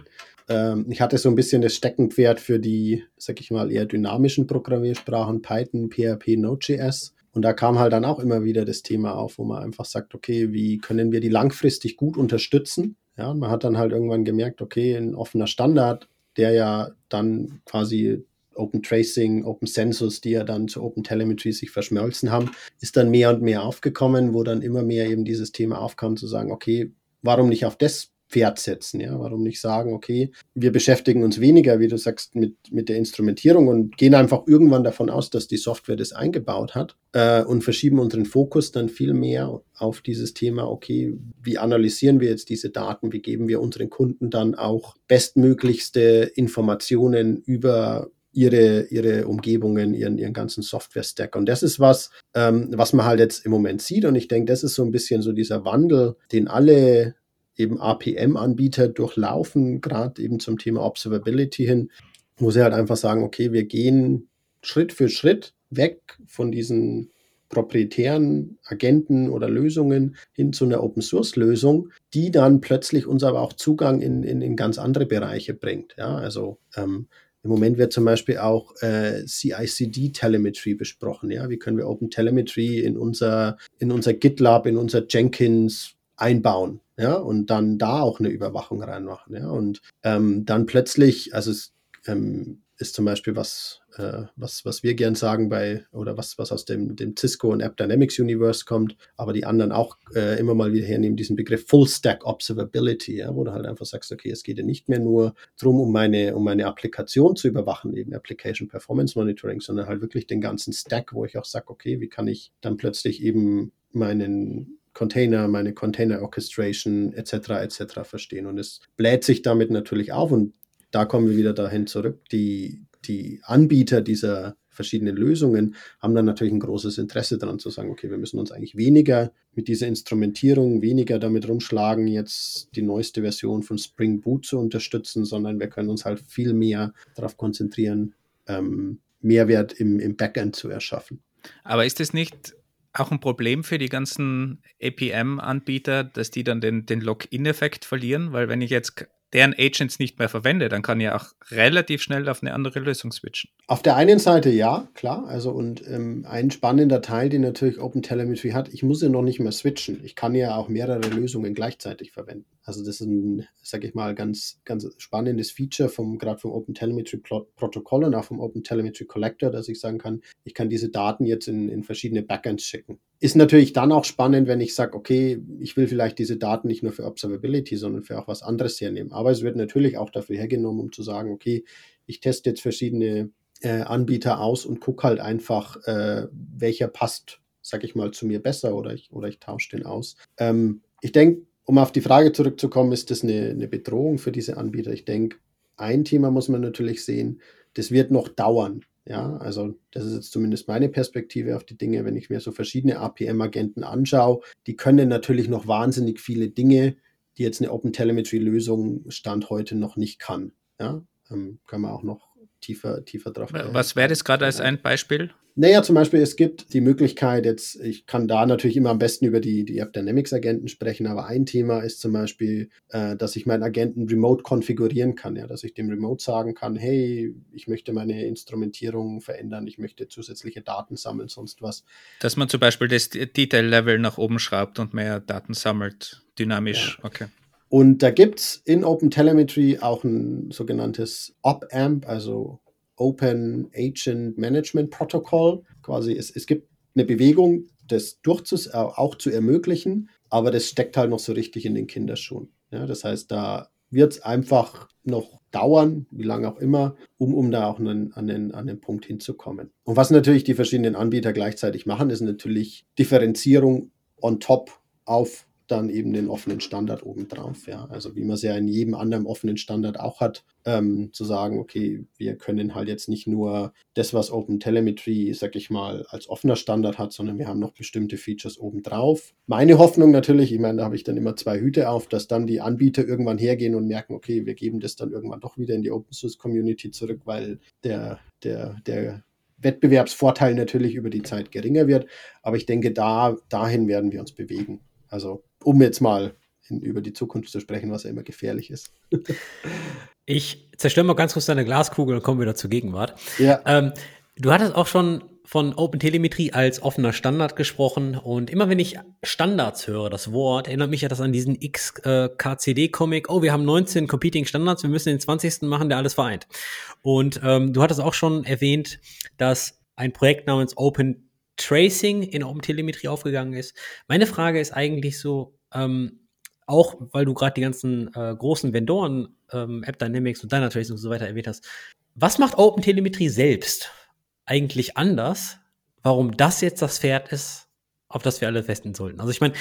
Ähm, ich hatte so ein bisschen das Steckenpferd für die, sag ich mal, eher dynamischen Programmiersprachen, Python, PHP, Node.js. Und da kam halt dann auch immer wieder das Thema auf, wo man einfach sagt, okay, wie können wir die langfristig gut unterstützen? Ja, man hat dann halt irgendwann gemerkt, okay, ein offener Standard, der ja dann quasi Open Tracing, Open Census, die ja dann zu Open Telemetry sich verschmolzen haben, ist dann mehr und mehr aufgekommen, wo dann immer mehr eben dieses Thema aufkam, zu sagen, okay, warum nicht auf das Pferd setzen. Ja? Warum nicht sagen, okay, wir beschäftigen uns weniger, wie du sagst, mit, mit der Instrumentierung und gehen einfach irgendwann davon aus, dass die Software das eingebaut hat äh, und verschieben unseren Fokus dann viel mehr auf dieses Thema, okay, wie analysieren wir jetzt diese Daten, wie geben wir unseren Kunden dann auch bestmöglichste Informationen über ihre, ihre Umgebungen, ihren, ihren ganzen Software-Stack. Und das ist was, ähm, was man halt jetzt im Moment sieht. Und ich denke, das ist so ein bisschen so dieser Wandel, den alle eben APM-Anbieter durchlaufen, gerade eben zum Thema Observability hin, wo sie halt einfach sagen, okay, wir gehen Schritt für Schritt weg von diesen proprietären Agenten oder Lösungen hin zu einer Open Source Lösung, die dann plötzlich uns aber auch Zugang in, in, in ganz andere Bereiche bringt. Ja, also ähm, im Moment wird zum Beispiel auch äh, CICD Telemetry besprochen. Ja, wie können wir Open Telemetry in unser, in unser GitLab, in unser Jenkins einbauen? Ja, und dann da auch eine Überwachung reinmachen. Ja, und ähm, dann plötzlich, also es ähm, ist zum Beispiel was, äh, was, was wir gern sagen bei, oder was, was aus dem, dem Cisco und App Dynamics Universe kommt, aber die anderen auch äh, immer mal wieder hernehmen, diesen Begriff Full Stack Observability, ja, wo du halt einfach sagst, okay, es geht ja nicht mehr nur darum, um meine, um meine Applikation zu überwachen, eben Application Performance Monitoring, sondern halt wirklich den ganzen Stack, wo ich auch sage, okay, wie kann ich dann plötzlich eben meinen Container, meine Container Orchestration etc. etc. verstehen. Und es bläht sich damit natürlich auf und da kommen wir wieder dahin zurück. Die, die Anbieter dieser verschiedenen Lösungen haben dann natürlich ein großes Interesse daran zu sagen, okay, wir müssen uns eigentlich weniger mit dieser Instrumentierung, weniger damit rumschlagen, jetzt die neueste Version von Spring Boot zu unterstützen, sondern wir können uns halt viel mehr darauf konzentrieren, ähm, Mehrwert im, im Backend zu erschaffen. Aber ist es nicht auch ein Problem für die ganzen APM-Anbieter, dass die dann den, den Login-Effekt verlieren? Weil wenn ich jetzt deren Agents nicht mehr verwende, dann kann ich auch relativ schnell auf eine andere Lösung switchen. Auf der einen Seite ja, klar. Also und ähm, ein spannender Teil, den natürlich OpenTelemetry hat, ich muss ja noch nicht mehr switchen. Ich kann ja auch mehrere Lösungen gleichzeitig verwenden. Also das ist ein, sag ich mal, ganz, ganz spannendes Feature vom gerade vom OpenTelemetry Protokoll und auch vom OpenTelemetry Collector, dass ich sagen kann, ich kann diese Daten jetzt in, in verschiedene Backends schicken. Ist natürlich dann auch spannend, wenn ich sage, okay, ich will vielleicht diese Daten nicht nur für Observability, sondern für auch was anderes hernehmen. Aber es wird natürlich auch dafür hergenommen, um zu sagen, okay, ich teste jetzt verschiedene äh, Anbieter aus und gucke halt einfach, äh, welcher passt, sag ich mal, zu mir besser oder ich, oder ich tausche den aus. Ähm, ich denke, um auf die Frage zurückzukommen, ist das eine, eine Bedrohung für diese Anbieter? Ich denke, ein Thema muss man natürlich sehen, das wird noch dauern. Ja, also das ist jetzt zumindest meine Perspektive auf die Dinge, wenn ich mir so verschiedene APM-Agenten anschaue. Die können natürlich noch wahnsinnig viele Dinge, die jetzt eine Open Telemetry-Lösung Stand heute noch nicht kann. Ja, ähm, können wir auch noch tiefer, tiefer drauf. Was wäre das gerade als ein Beispiel? Naja, zum Beispiel, es gibt die Möglichkeit, jetzt, ich kann da natürlich immer am besten über die, die App Dynamics Agenten sprechen, aber ein Thema ist zum Beispiel, äh, dass ich meinen Agenten remote konfigurieren kann, ja, dass ich dem remote sagen kann, hey, ich möchte meine Instrumentierung verändern, ich möchte zusätzliche Daten sammeln, sonst was. Dass man zum Beispiel das Detail-Level nach oben schraubt und mehr Daten sammelt, dynamisch, ja. okay. Und da gibt es in OpenTelemetry auch ein sogenanntes OpAmp, also Open Agent Management Protocol. Quasi, es, es gibt eine Bewegung, das durchzus äh, auch zu ermöglichen, aber das steckt halt noch so richtig in den Kinderschuhen. Ja, das heißt, da wird es einfach noch dauern, wie lange auch immer, um, um da auch einen, an, den, an den Punkt hinzukommen. Und was natürlich die verschiedenen Anbieter gleichzeitig machen, ist natürlich Differenzierung on top auf dann eben den offenen Standard obendrauf. Ja. Also wie man es ja in jedem anderen offenen Standard auch hat, ähm, zu sagen, okay, wir können halt jetzt nicht nur das, was Open Telemetry, sag ich mal, als offener Standard hat, sondern wir haben noch bestimmte Features obendrauf. Meine Hoffnung natürlich, ich meine, da habe ich dann immer zwei Hüte auf, dass dann die Anbieter irgendwann hergehen und merken, okay, wir geben das dann irgendwann doch wieder in die Open Source Community zurück, weil der, der, der Wettbewerbsvorteil natürlich über die Zeit geringer wird. Aber ich denke, da, dahin werden wir uns bewegen. Also um jetzt mal in, über die Zukunft zu sprechen, was ja immer gefährlich ist. ich zerstöre mal ganz kurz deine Glaskugel und komme wieder zur Gegenwart. Ja. Ähm, du hattest auch schon von OpenTelemetrie als offener Standard gesprochen und immer wenn ich Standards höre, das Wort, erinnert mich ja das an diesen XKCD-Comic, oh, wir haben 19 Competing Standards, wir müssen den 20. machen, der alles vereint. Und ähm, du hattest auch schon erwähnt, dass ein Projekt namens Open Tracing in OpenTelemetrie aufgegangen ist. Meine Frage ist eigentlich so, ähm, auch weil du gerade die ganzen äh, großen Vendoren, ähm, App Dynamics und Dynatrace und so weiter erwähnt hast, was macht OpenTelemetrie selbst eigentlich anders, warum das jetzt das Pferd ist, auf das wir alle festen sollten? Also ich meine,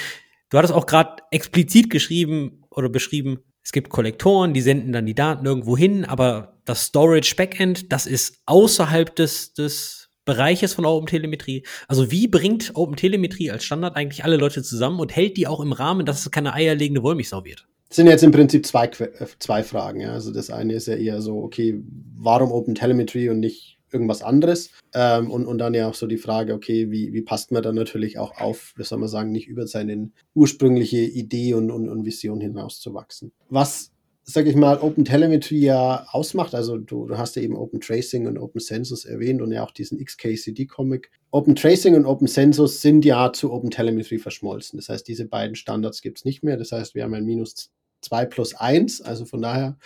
du hattest auch gerade explizit geschrieben oder beschrieben, es gibt Kollektoren, die senden dann die Daten irgendwo hin, aber das Storage Backend, das ist außerhalb des, des Bereiches von OpenTelemetrie. Also wie bringt OpenTelemetrie als Standard eigentlich alle Leute zusammen und hält die auch im Rahmen, dass es keine eierlegende Wollmilchsau wird? sind jetzt im Prinzip zwei, äh, zwei Fragen. Ja. Also das eine ist ja eher so, okay, warum Open Telemetry und nicht irgendwas anderes? Ähm, und, und dann ja auch so die Frage, okay, wie, wie passt man dann natürlich auch auf, wie soll man sagen, nicht über seine ursprüngliche Idee und, und, und Vision hinauszuwachsen. Was sage ich mal, Open Telemetry ja ausmacht. Also du, du, hast ja eben Open Tracing und Open Census erwähnt und ja auch diesen XKCD-Comic. Open Tracing und Open Census sind ja zu Open Telemetry verschmolzen. Das heißt, diese beiden Standards gibt es nicht mehr. Das heißt, wir haben ein minus 2 plus 1. Also von daher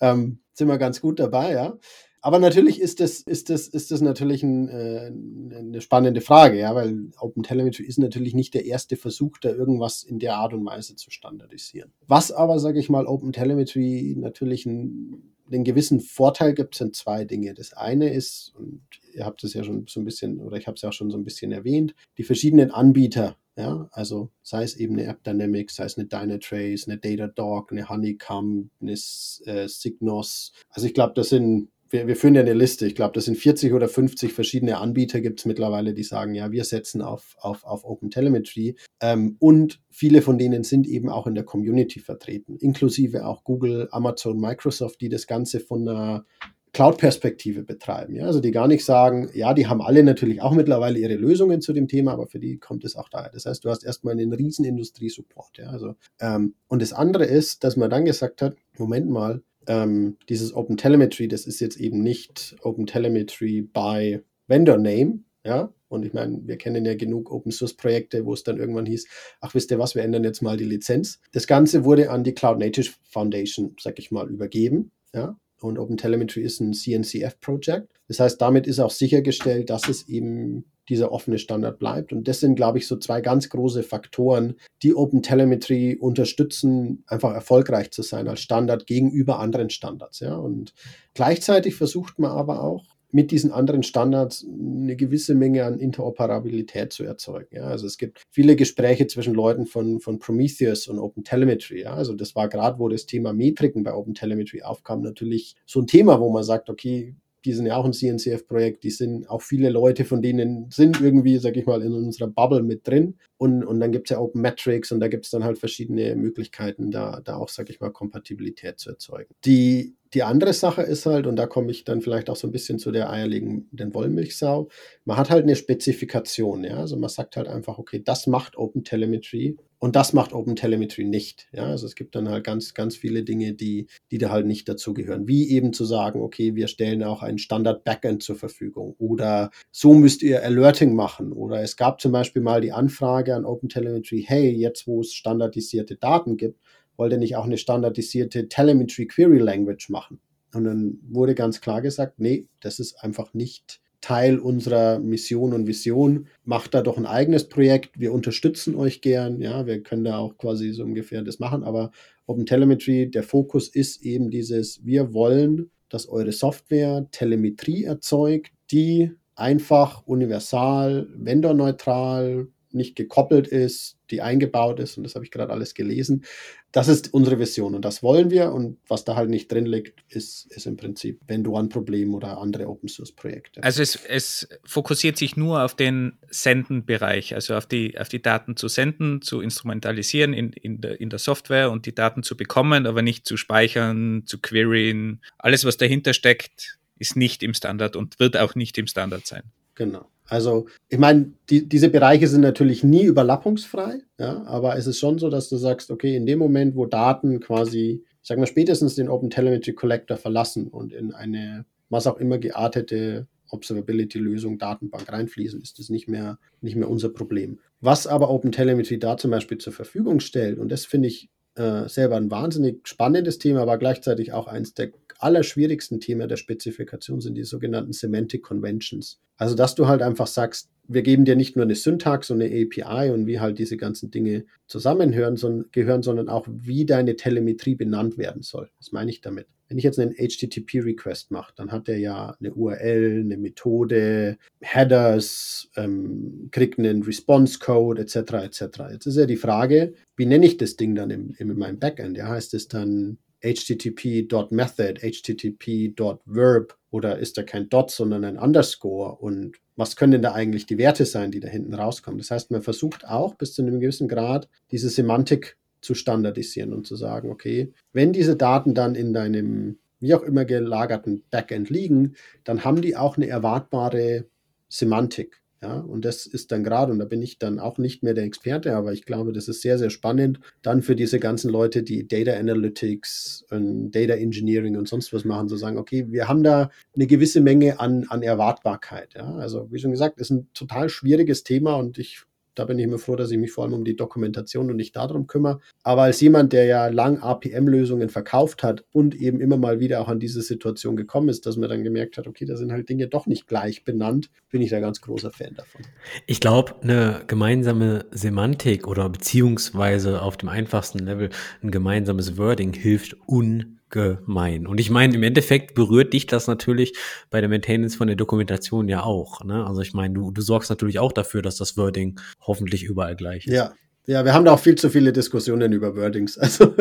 ähm, sind wir ganz gut dabei, ja. Aber natürlich ist das, ist das, ist das natürlich ein, äh, eine spannende Frage, ja, weil Open Telemetry ist natürlich nicht der erste Versuch, da irgendwas in der Art und Weise zu standardisieren. Was aber, sage ich mal, Open Telemetry natürlich ein, einen gewissen Vorteil gibt, sind zwei Dinge. Das eine ist, und ihr habt es ja schon so ein bisschen, oder ich habe es ja auch schon so ein bisschen erwähnt, die verschiedenen Anbieter ja, also sei es eben eine App Dynamics, sei es eine Dynatrace, eine Datadog, eine Honeycomb, eine äh, Signos. Also ich glaube, das sind wir, wir führen ja eine Liste. Ich glaube, das sind 40 oder 50 verschiedene Anbieter gibt es mittlerweile, die sagen, ja, wir setzen auf, auf, auf Open Telemetry. Ähm, und viele von denen sind eben auch in der Community vertreten, inklusive auch Google, Amazon, Microsoft, die das Ganze von einer Cloud-Perspektive betreiben. Ja? Also die gar nicht sagen, ja, die haben alle natürlich auch mittlerweile ihre Lösungen zu dem Thema, aber für die kommt es auch daher. Das heißt, du hast erstmal einen riesen Industrie-Support. Ja? Also, ähm, und das andere ist, dass man dann gesagt hat, Moment mal, ähm, dieses Open Telemetry, das ist jetzt eben nicht Open Telemetry by Vendor Name, ja. Und ich meine, wir kennen ja genug Open Source Projekte, wo es dann irgendwann hieß, ach, wisst ihr was, wir ändern jetzt mal die Lizenz. Das Ganze wurde an die Cloud Native Foundation, sag ich mal, übergeben, ja. Und Open Telemetry ist ein CNCF-Projekt. Das heißt, damit ist auch sichergestellt, dass es eben dieser offene Standard bleibt. Und das sind, glaube ich, so zwei ganz große Faktoren, die Open Telemetry unterstützen, einfach erfolgreich zu sein als Standard gegenüber anderen Standards. Ja. Und gleichzeitig versucht man aber auch, mit diesen anderen Standards eine gewisse Menge an Interoperabilität zu erzeugen. Ja. Also es gibt viele Gespräche zwischen Leuten von, von Prometheus und Open Telemetry. Ja. Also das war gerade, wo das Thema Metriken bei Open Telemetry aufkam, natürlich so ein Thema, wo man sagt, okay, die sind ja auch ein CNCF-Projekt, die sind auch viele Leute von denen sind irgendwie, sag ich mal, in unserer Bubble mit drin. Und, und dann gibt es ja Open Metrics und da gibt es dann halt verschiedene Möglichkeiten, da, da auch, sag ich mal, Kompatibilität zu erzeugen. Die, die andere Sache ist halt, und da komme ich dann vielleicht auch so ein bisschen zu der eierlegenden Wollmilchsau, man hat halt eine Spezifikation, ja. Also man sagt halt einfach, okay, das macht Open Telemetry und das macht Open Telemetry nicht. Ja, also es gibt dann halt ganz, ganz viele Dinge, die, die da halt nicht dazugehören. Wie eben zu sagen, okay, wir stellen auch ein Standard Backend zur Verfügung oder so müsst ihr Alerting machen. Oder es gab zum Beispiel mal die Anfrage an Open Telemetry, hey, jetzt wo es standardisierte Daten gibt, wollt ihr nicht auch eine standardisierte Telemetry Query Language machen? Und dann wurde ganz klar gesagt, nee, das ist einfach nicht Teil unserer Mission und Vision. Macht da doch ein eigenes Projekt. Wir unterstützen euch gern. Ja, wir können da auch quasi so ungefähr das machen. Aber Open Telemetry, der Fokus ist eben dieses, wir wollen, dass eure Software Telemetrie erzeugt, die einfach universal, vendorneutral, nicht gekoppelt ist, die eingebaut ist, und das habe ich gerade alles gelesen. Das ist unsere Vision und das wollen wir. Und was da halt nicht drin liegt, ist, ist im Prinzip Vendoren-Problem oder andere Open-Source-Projekte. Also es, es fokussiert sich nur auf den Senden-Bereich, also auf die, auf die Daten zu senden, zu instrumentalisieren in, in, der, in der Software und die Daten zu bekommen, aber nicht zu speichern, zu queryen. Alles, was dahinter steckt, ist nicht im Standard und wird auch nicht im Standard sein. Genau. Also, ich meine, die, diese Bereiche sind natürlich nie überlappungsfrei, ja, aber es ist schon so, dass du sagst, okay, in dem Moment, wo Daten quasi, sagen wir, spätestens den Open Telemetry Collector verlassen und in eine, was auch immer geartete Observability-Lösung, Datenbank reinfließen, ist das nicht mehr, nicht mehr unser Problem. Was aber Open Telemetry da zum Beispiel zur Verfügung stellt, und das finde ich äh, selber ein wahnsinnig spannendes Thema, aber gleichzeitig auch eins der allerschwierigsten Themen der Spezifikation sind die sogenannten Semantic Conventions. Also, dass du halt einfach sagst, wir geben dir nicht nur eine Syntax und eine API und wie halt diese ganzen Dinge zusammenhören, sondern, gehören, sondern auch, wie deine Telemetrie benannt werden soll. Was meine ich damit? Wenn ich jetzt einen HTTP-Request mache, dann hat er ja eine URL, eine Methode, Headers, ähm, kriegt einen Response-Code etc. etc. Jetzt ist ja die Frage, wie nenne ich das Ding dann im, in meinem Backend? Ja, heißt es dann http.method, http.verb oder ist da kein Dot, sondern ein Underscore und was können denn da eigentlich die Werte sein, die da hinten rauskommen? Das heißt, man versucht auch bis zu einem gewissen Grad diese Semantik zu standardisieren und zu sagen, okay, wenn diese Daten dann in deinem wie auch immer gelagerten Backend liegen, dann haben die auch eine erwartbare Semantik. Ja, und das ist dann gerade, und da bin ich dann auch nicht mehr der Experte, aber ich glaube, das ist sehr, sehr spannend, dann für diese ganzen Leute, die Data Analytics und Data Engineering und sonst was machen, zu sagen, okay, wir haben da eine gewisse Menge an, an Erwartbarkeit. Ja, also wie schon gesagt, ist ein total schwieriges Thema und ich da bin ich immer froh, dass ich mich vor allem um die Dokumentation und nicht darum kümmere. Aber als jemand, der ja lang APM-Lösungen verkauft hat und eben immer mal wieder auch an diese Situation gekommen ist, dass man dann gemerkt hat, okay, da sind halt Dinge doch nicht gleich benannt, bin ich da ganz großer Fan davon. Ich glaube, eine gemeinsame Semantik oder beziehungsweise auf dem einfachsten Level ein gemeinsames Wording hilft un gemein. Und ich meine, im Endeffekt berührt dich das natürlich bei der Maintenance von der Dokumentation ja auch. Ne? Also ich meine, du, du sorgst natürlich auch dafür, dass das Wording hoffentlich überall gleich ist. Ja, ja, wir haben da auch viel zu viele Diskussionen über Wordings. Also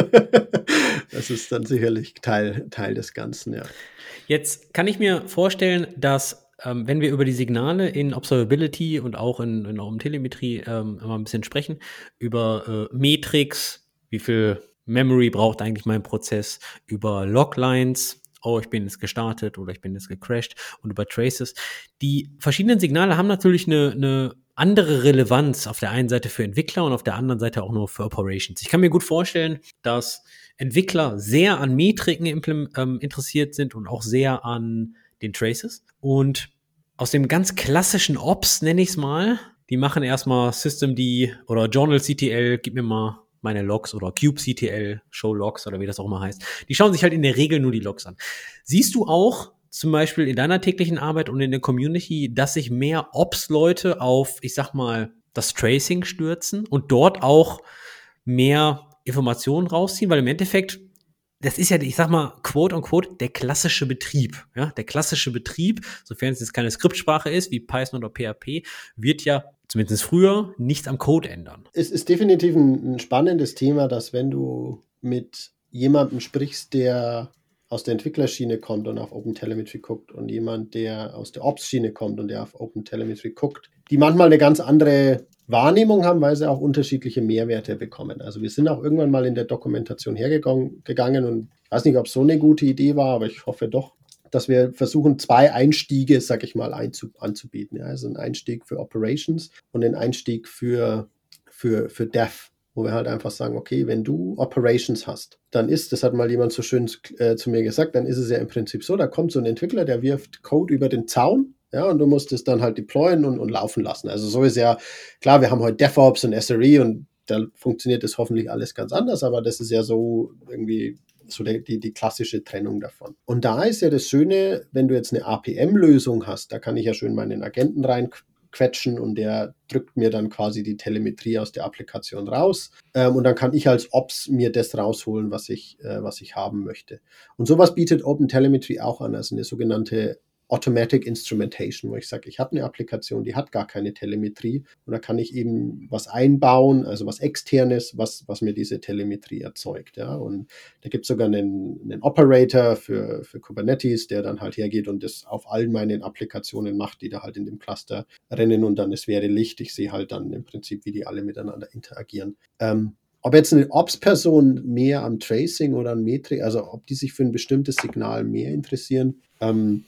das ist dann sicherlich Teil, Teil des Ganzen, ja. Jetzt kann ich mir vorstellen, dass ähm, wenn wir über die Signale in Observability und auch in, in Telemetrie ähm, immer ein bisschen sprechen, über äh, Metrics, wie viel Memory braucht eigentlich mein Prozess über Loglines. Oh, ich bin jetzt gestartet oder ich bin jetzt gecrashed und über Traces. Die verschiedenen Signale haben natürlich eine, eine andere Relevanz auf der einen Seite für Entwickler und auf der anderen Seite auch nur für Operations. Ich kann mir gut vorstellen, dass Entwickler sehr an Metriken ähm, interessiert sind und auch sehr an den Traces. Und aus dem ganz klassischen Ops, nenne ich es mal, die machen erstmal Systemd oder Journal CTL, gib mir mal meine Logs oder kubectl, Show Logs oder wie das auch immer heißt. Die schauen sich halt in der Regel nur die Logs an. Siehst du auch zum Beispiel in deiner täglichen Arbeit und in der Community, dass sich mehr Ops-Leute auf, ich sag mal, das Tracing stürzen und dort auch mehr Informationen rausziehen, weil im Endeffekt das ist ja, ich sag mal, quote unquote, der klassische Betrieb. Ja, der klassische Betrieb, sofern es jetzt keine Skriptsprache ist, wie Python oder PHP, wird ja zumindest früher, nichts am Code ändern. Es ist definitiv ein, spannendes Thema, dass wenn du mit jemandem sprichst, der aus der Entwicklerschiene kommt und auf OpenTelemetry guckt und jemand, der aus der Ops-Schiene kommt und der auf OpenTelemetry guckt, die manchmal eine ganz andere Wahrnehmung haben, weil sie auch unterschiedliche Mehrwerte bekommen. Also wir sind auch irgendwann mal in der Dokumentation hergegangen und ich weiß nicht, ob es so eine gute Idee war, aber ich hoffe doch, dass wir versuchen, zwei Einstiege, sag ich mal, anzubieten. Ja, also ein Einstieg für Operations und ein Einstieg für, für, für Dev, wo wir halt einfach sagen, okay, wenn du Operations hast, dann ist, das hat mal jemand so schön äh, zu mir gesagt, dann ist es ja im Prinzip so, da kommt so ein Entwickler, der wirft Code über den Zaun ja, und du musst es dann halt deployen und, und laufen lassen. Also so ist ja, klar, wir haben heute DevOps und SRE und da funktioniert das hoffentlich alles ganz anders, aber das ist ja so irgendwie so die, die, die klassische Trennung davon. Und da ist ja das Schöne, wenn du jetzt eine APM-Lösung hast, da kann ich ja schön meinen Agenten reinquetschen und der drückt mir dann quasi die Telemetrie aus der Applikation raus. Ähm, und dann kann ich als Ops mir das rausholen, was ich, äh, was ich haben möchte. Und sowas bietet OpenTelemetry auch an, also eine sogenannte Automatic Instrumentation, wo ich sage, ich habe eine Applikation, die hat gar keine Telemetrie und da kann ich eben was einbauen, also was externes, was, was mir diese Telemetrie erzeugt. Ja? Und da gibt es sogar einen, einen Operator für, für Kubernetes, der dann halt hergeht und das auf allen meinen Applikationen macht, die da halt in dem Cluster rennen und dann es wäre Licht. Ich sehe halt dann im Prinzip, wie die alle miteinander interagieren. Ähm, ob jetzt eine Ops-Person mehr am Tracing oder an Metrik, also ob die sich für ein bestimmtes Signal mehr interessieren, ähm,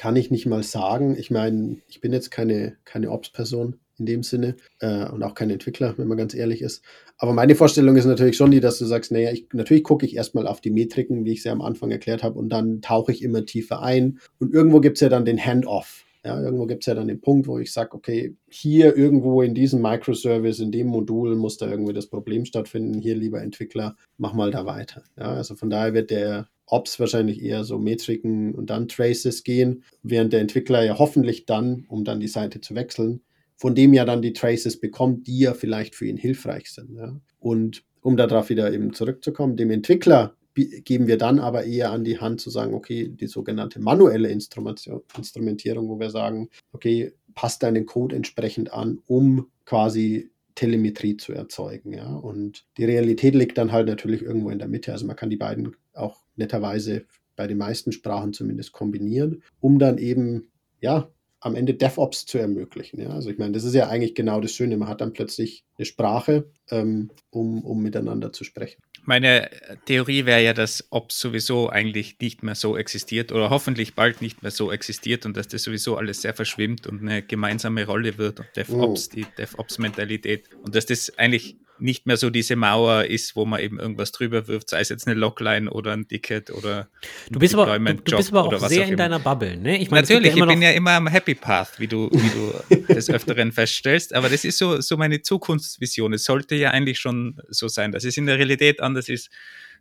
kann ich nicht mal sagen. Ich meine, ich bin jetzt keine, keine Ops-Person in dem Sinne äh, und auch kein Entwickler, wenn man ganz ehrlich ist. Aber meine Vorstellung ist natürlich schon die, dass du sagst, naja, ich, natürlich gucke ich erstmal auf die Metriken, wie ich sie am Anfang erklärt habe, und dann tauche ich immer tiefer ein. Und irgendwo gibt es ja dann den Hand-off. Ja, irgendwo gibt es ja dann den Punkt, wo ich sage, okay, hier irgendwo in diesem Microservice, in dem Modul muss da irgendwie das Problem stattfinden. Hier, lieber Entwickler, mach mal da weiter. Ja, also von daher wird der Ops wahrscheinlich eher so Metriken und dann Traces gehen, während der Entwickler ja hoffentlich dann, um dann die Seite zu wechseln, von dem ja dann die Traces bekommt, die ja vielleicht für ihn hilfreich sind. Ja. Und um darauf wieder eben zurückzukommen, dem Entwickler geben wir dann aber eher an die Hand zu sagen, okay, die sogenannte manuelle Instrumentierung, wo wir sagen, okay, passt deinen Code entsprechend an, um quasi Telemetrie zu erzeugen. Ja? Und die Realität liegt dann halt natürlich irgendwo in der Mitte. Also man kann die beiden auch netterweise bei den meisten Sprachen zumindest kombinieren, um dann eben, ja, am Ende DevOps zu ermöglichen. Ja? Also ich meine, das ist ja eigentlich genau das Schöne. Man hat dann plötzlich eine Sprache, ähm, um, um miteinander zu sprechen. Meine Theorie wäre ja, dass Ops sowieso eigentlich nicht mehr so existiert oder hoffentlich bald nicht mehr so existiert und dass das sowieso alles sehr verschwimmt und eine gemeinsame Rolle wird und DevOps, oh. die DevOps-Mentalität und dass das eigentlich nicht mehr so diese Mauer ist, wo man eben irgendwas drüber wirft, sei es jetzt eine Logline oder ein Ticket oder ein du bist aber, du, du bist aber auch sehr auch in deiner Bubble, ne? Ich meine, Natürlich, ja ich bin ja immer am Happy Path, wie du, wie du des Öfteren feststellst, aber das ist so, so meine Zukunftsvision. Es sollte ja eigentlich schon so sein, dass es in der Realität anders ist,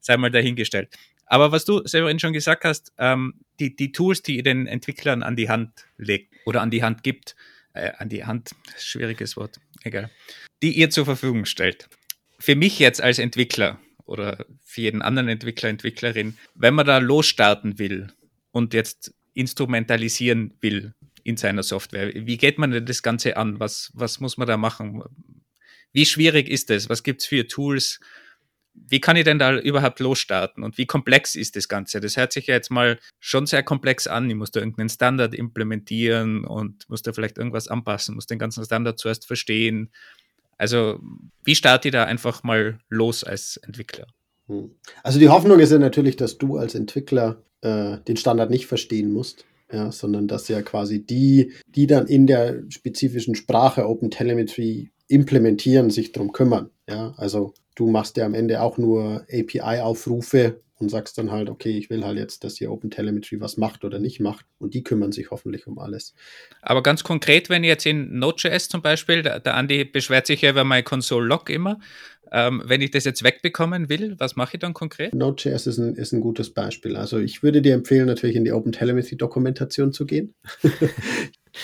sei mal dahingestellt. Aber was du, Severin, schon gesagt hast, ähm, die, die Tools, die ihr den Entwicklern an die Hand legt oder an die Hand gibt, äh, an die Hand, schwieriges Wort, egal, die ihr zur Verfügung stellt. Für mich jetzt als Entwickler oder für jeden anderen Entwickler, Entwicklerin, wenn man da losstarten will und jetzt instrumentalisieren will in seiner Software, wie geht man denn das Ganze an? Was, was muss man da machen? Wie schwierig ist es? Was gibt es für Tools? Wie kann ich denn da überhaupt losstarten? Und wie komplex ist das Ganze? Das hört sich ja jetzt mal schon sehr komplex an. Ich muss da irgendeinen Standard implementieren und muss da vielleicht irgendwas anpassen, muss den ganzen Standard zuerst verstehen also wie starte ich da einfach mal los als Entwickler? Hm. Also die Hoffnung ist ja natürlich, dass du als Entwickler äh, den Standard nicht verstehen musst, ja, sondern dass ja quasi die, die dann in der spezifischen Sprache OpenTelemetry implementieren, sich darum kümmern. Ja, also du machst ja am Ende auch nur API-Aufrufe und sagst dann halt, okay, ich will halt jetzt, dass hier OpenTelemetry was macht oder nicht macht. Und die kümmern sich hoffentlich um alles. Aber ganz konkret, wenn jetzt in Node.js zum Beispiel, der, der Andi beschwert sich ja über mein Console-Log immer, ähm, wenn ich das jetzt wegbekommen will, was mache ich dann konkret? Node.js ist ein, ist ein gutes Beispiel. Also ich würde dir empfehlen, natürlich in die OpenTelemetry-Dokumentation zu gehen.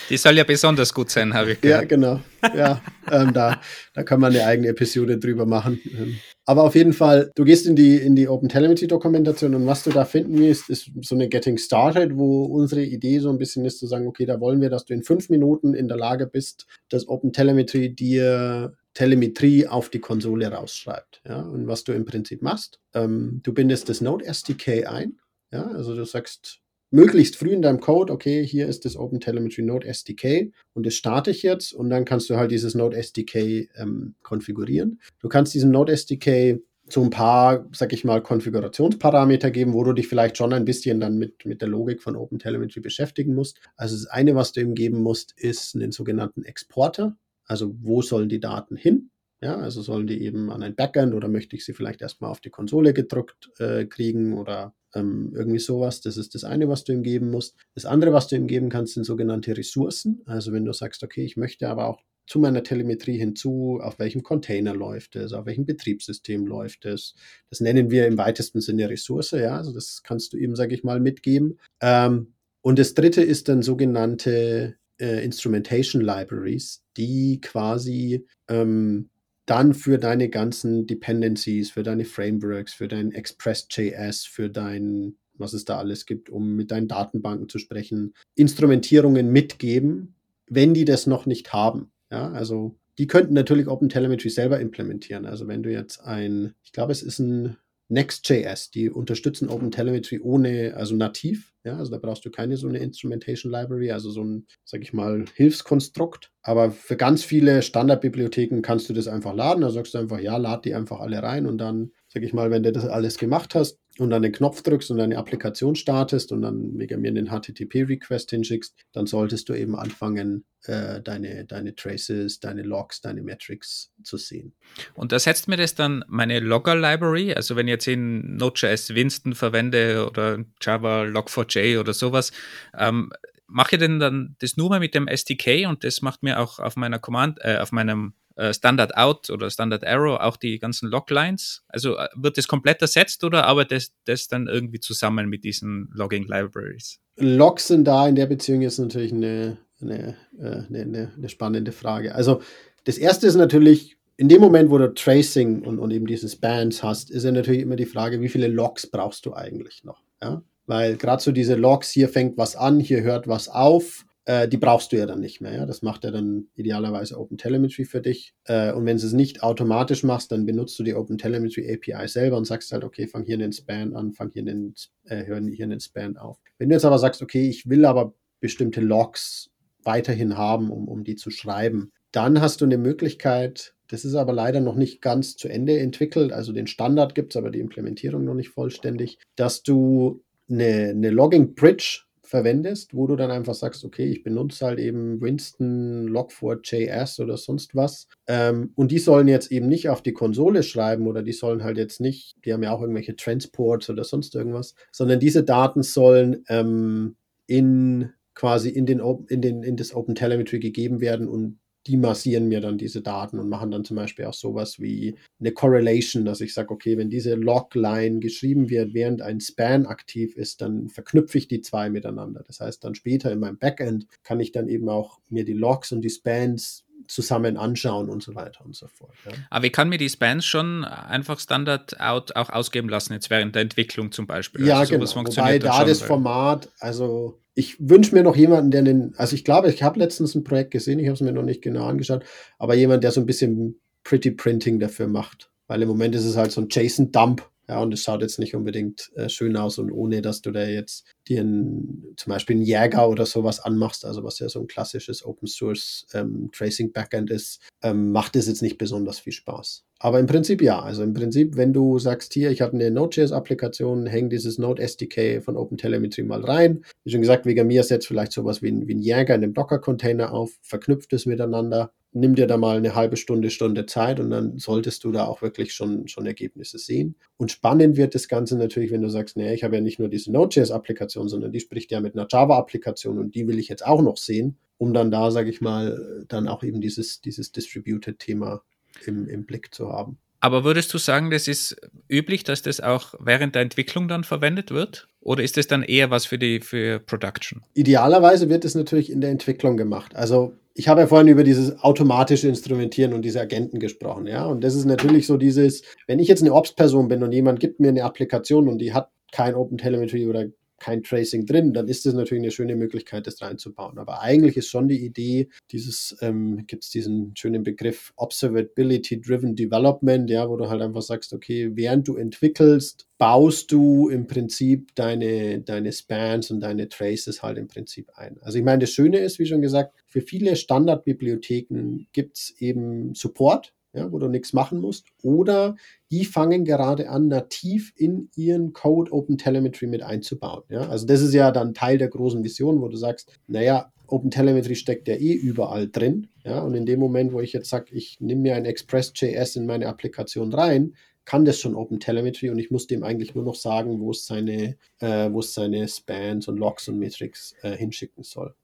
Die soll ja besonders gut sein, habe ich gehört. Ja, genau. Ja, ähm, da, da kann man eine eigene Episode drüber machen. Ähm, aber auf jeden Fall, du gehst in die, in die OpenTelemetry-Dokumentation und was du da finden wirst, ist so eine Getting Started, wo unsere Idee so ein bisschen ist, zu sagen, okay, da wollen wir, dass du in fünf Minuten in der Lage bist, dass OpenTelemetry dir Telemetrie auf die Konsole rausschreibt. Ja? Und was du im Prinzip machst, ähm, du bindest das Node SDK ein. Ja? Also du sagst, möglichst früh in deinem Code, okay, hier ist das OpenTelemetry Node SDK und das starte ich jetzt und dann kannst du halt dieses Node SDK ähm, konfigurieren. Du kannst diesem Node SDK so ein paar, sag ich mal, Konfigurationsparameter geben, wo du dich vielleicht schon ein bisschen dann mit, mit der Logik von OpenTelemetry beschäftigen musst. Also das eine, was du ihm geben musst, ist einen sogenannten Exporter. Also wo sollen die Daten hin? Ja, also sollen die eben an ein Backend oder möchte ich sie vielleicht erstmal auf die Konsole gedrückt äh, kriegen oder ähm, irgendwie sowas. Das ist das eine, was du ihm geben musst. Das andere, was du ihm geben kannst, sind sogenannte Ressourcen. Also wenn du sagst, okay, ich möchte aber auch zu meiner Telemetrie hinzu, auf welchem Container läuft es, auf welchem Betriebssystem läuft es. Das nennen wir im weitesten Sinne Ressource, ja. Also das kannst du ihm, sage ich mal, mitgeben. Ähm, und das dritte ist dann sogenannte äh, Instrumentation Libraries, die quasi ähm, dann für deine ganzen Dependencies, für deine Frameworks, für dein Express.js, für dein, was es da alles gibt, um mit deinen Datenbanken zu sprechen, Instrumentierungen mitgeben, wenn die das noch nicht haben. Ja, also die könnten natürlich OpenTelemetry selber implementieren. Also wenn du jetzt ein, ich glaube, es ist ein Next.js, die unterstützen OpenTelemetry ohne, also nativ. Ja, also da brauchst du keine so eine Instrumentation Library, also so ein, sag ich mal, Hilfskonstrukt. Aber für ganz viele Standardbibliotheken kannst du das einfach laden. Da sagst du einfach, ja, lad die einfach alle rein und dann, sag ich mal, wenn du das alles gemacht hast, und dann den Knopf drückst und deine Applikation startest und dann mega mir einen HTTP-Request hinschickst, dann solltest du eben anfangen, äh, deine, deine Traces, deine Logs, deine Metrics zu sehen. Und ersetzt mir das dann meine Logger-Library? Also wenn ich jetzt in Node.js Winston verwende oder Java Log4j oder sowas, ähm, mache ich denn dann das nur mal mit dem SDK und das macht mir auch auf meiner Command, äh, auf meinem Standard Out oder Standard Arrow auch die ganzen Loglines? Also äh, wird das komplett ersetzt oder arbeitet das dann irgendwie zusammen mit diesen Logging Libraries? Logs sind da in der Beziehung jetzt natürlich eine, eine, äh, eine, eine spannende Frage. Also das erste ist natürlich, in dem Moment, wo du Tracing und, und eben dieses Bands hast, ist ja natürlich immer die Frage, wie viele Logs brauchst du eigentlich noch? Ja? Weil gerade so diese Logs, hier fängt was an, hier hört was auf, äh, die brauchst du ja dann nicht mehr. Ja? Das macht ja dann idealerweise OpenTelemetry für dich. Äh, und wenn du es nicht automatisch machst, dann benutzt du die OpenTelemetry API selber und sagst halt, okay, fang hier einen Span an, fang hier einen, äh, hör hier einen Span auf. Wenn du jetzt aber sagst, okay, ich will aber bestimmte Logs weiterhin haben, um, um die zu schreiben. Dann hast du eine Möglichkeit, das ist aber leider noch nicht ganz zu Ende entwickelt. Also den Standard gibt es, aber die Implementierung noch nicht vollständig, dass du eine, eine Logging Bridge verwendest, wo du dann einfach sagst, okay, ich benutze halt eben Winston, Log4JS oder sonst was. Ähm, und die sollen jetzt eben nicht auf die Konsole schreiben oder die sollen halt jetzt nicht, die haben ja auch irgendwelche Transports oder sonst irgendwas, sondern diese Daten sollen ähm, in quasi in, den, in, den, in das Open Telemetry gegeben werden und die massieren mir dann diese Daten und machen dann zum Beispiel auch sowas wie eine Correlation, dass ich sage, okay, wenn diese Logline geschrieben wird, während ein Span aktiv ist, dann verknüpfe ich die zwei miteinander. Das heißt, dann später in meinem Backend kann ich dann eben auch mir die Logs und die Spans zusammen anschauen und so weiter und so fort. Ja. Aber ich kann mir die Spans schon einfach Standard out auch ausgeben lassen, jetzt während der Entwicklung zum Beispiel. Ja, also genau. Wobei da das Format, also ich wünsche mir noch jemanden, der den, also ich glaube, ich habe letztens ein Projekt gesehen, ich habe es mir noch nicht genau angeschaut, aber jemand, der so ein bisschen Pretty Printing dafür macht. Weil im Moment ist es halt so ein JSON-Dump, ja, und es schaut jetzt nicht unbedingt äh, schön aus und ohne, dass du da jetzt dir ein, zum Beispiel einen Jäger oder sowas anmachst, also was ja so ein klassisches Open Source ähm, Tracing Backend ist, ähm, macht es jetzt nicht besonders viel Spaß. Aber im Prinzip ja. Also im Prinzip, wenn du sagst, hier, ich habe eine Node.js-Applikation, häng dieses Node SDK von OpenTelemetry mal rein. Wie schon gesagt, Vegamir setzt vielleicht sowas wie wie ein Jäger in einem Docker-Container auf, verknüpft es miteinander, nimm dir da mal eine halbe Stunde, Stunde Zeit und dann solltest du da auch wirklich schon, schon Ergebnisse sehen. Und spannend wird das Ganze natürlich, wenn du sagst, nee, ich habe ja nicht nur diese Node.js-Applikation, sondern die spricht ja mit einer Java-Applikation und die will ich jetzt auch noch sehen, um dann da, sage ich mal, dann auch eben dieses, dieses Distributed-Thema im, im Blick zu haben. Aber würdest du sagen, das ist üblich, dass das auch während der Entwicklung dann verwendet wird? Oder ist das dann eher was für die für Production? Idealerweise wird es natürlich in der Entwicklung gemacht. Also ich habe ja vorhin über dieses automatische Instrumentieren und diese Agenten gesprochen, ja. Und das ist natürlich so dieses, wenn ich jetzt eine Ops-Person bin und jemand gibt mir eine Applikation und die hat kein Open Telemetry oder kein Tracing drin, dann ist das natürlich eine schöne Möglichkeit, das reinzubauen. Aber eigentlich ist schon die Idee, dieses, ähm, gibt es diesen schönen Begriff Observability-Driven Development, ja, wo du halt einfach sagst, okay, während du entwickelst, baust du im Prinzip deine, deine Spans und deine Traces halt im Prinzip ein. Also ich meine, das Schöne ist, wie schon gesagt, für viele Standardbibliotheken gibt es eben Support ja, wo du nichts machen musst. Oder die fangen gerade an, nativ in ihren Code OpenTelemetry mit einzubauen. Ja? Also das ist ja dann Teil der großen Vision, wo du sagst, naja, OpenTelemetry steckt ja eh überall drin. Ja? Und in dem Moment, wo ich jetzt sage, ich nehme mir ein Express.js in meine Applikation rein, kann das schon OpenTelemetry und ich muss dem eigentlich nur noch sagen, wo es seine, äh, wo es seine Spans und Logs und Metrics äh, hinschicken soll.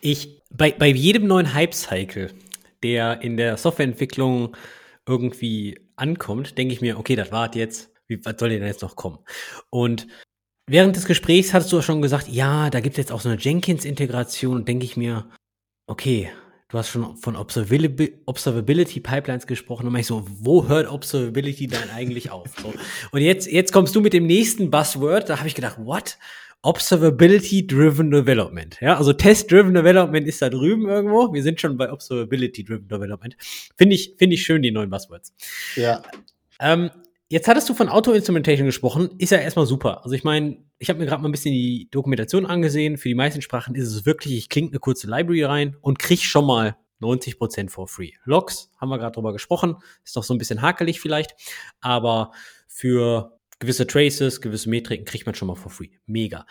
Ich, bei, bei jedem neuen Hype-Cycle der in der Softwareentwicklung irgendwie ankommt, denke ich mir, okay, das war jetzt, wie, was soll denn jetzt noch kommen? Und während des Gesprächs hattest du schon gesagt, ja, da gibt es jetzt auch so eine Jenkins-Integration denke ich mir, okay, du hast schon von Observability Pipelines gesprochen und ich so, wo hört Observability dann eigentlich auf? So. Und jetzt, jetzt kommst du mit dem nächsten Buzzword, da habe ich gedacht, what? Observability-Driven Development. Ja, also Test-Driven Development ist da drüben irgendwo. Wir sind schon bei Observability-Driven Development. Finde ich, finde ich schön, die neuen Buzzwords. Ja. Ähm, jetzt hattest du von Auto-Instrumentation gesprochen. Ist ja erstmal super. Also ich meine, ich habe mir gerade mal ein bisschen die Dokumentation angesehen. Für die meisten Sprachen ist es wirklich, ich klinge eine kurze Library rein und kriege schon mal 90% for free. Logs, haben wir gerade drüber gesprochen, ist noch so ein bisschen hakelig vielleicht, aber für gewisse Traces, gewisse Metriken kriegt man schon mal for free. Mega.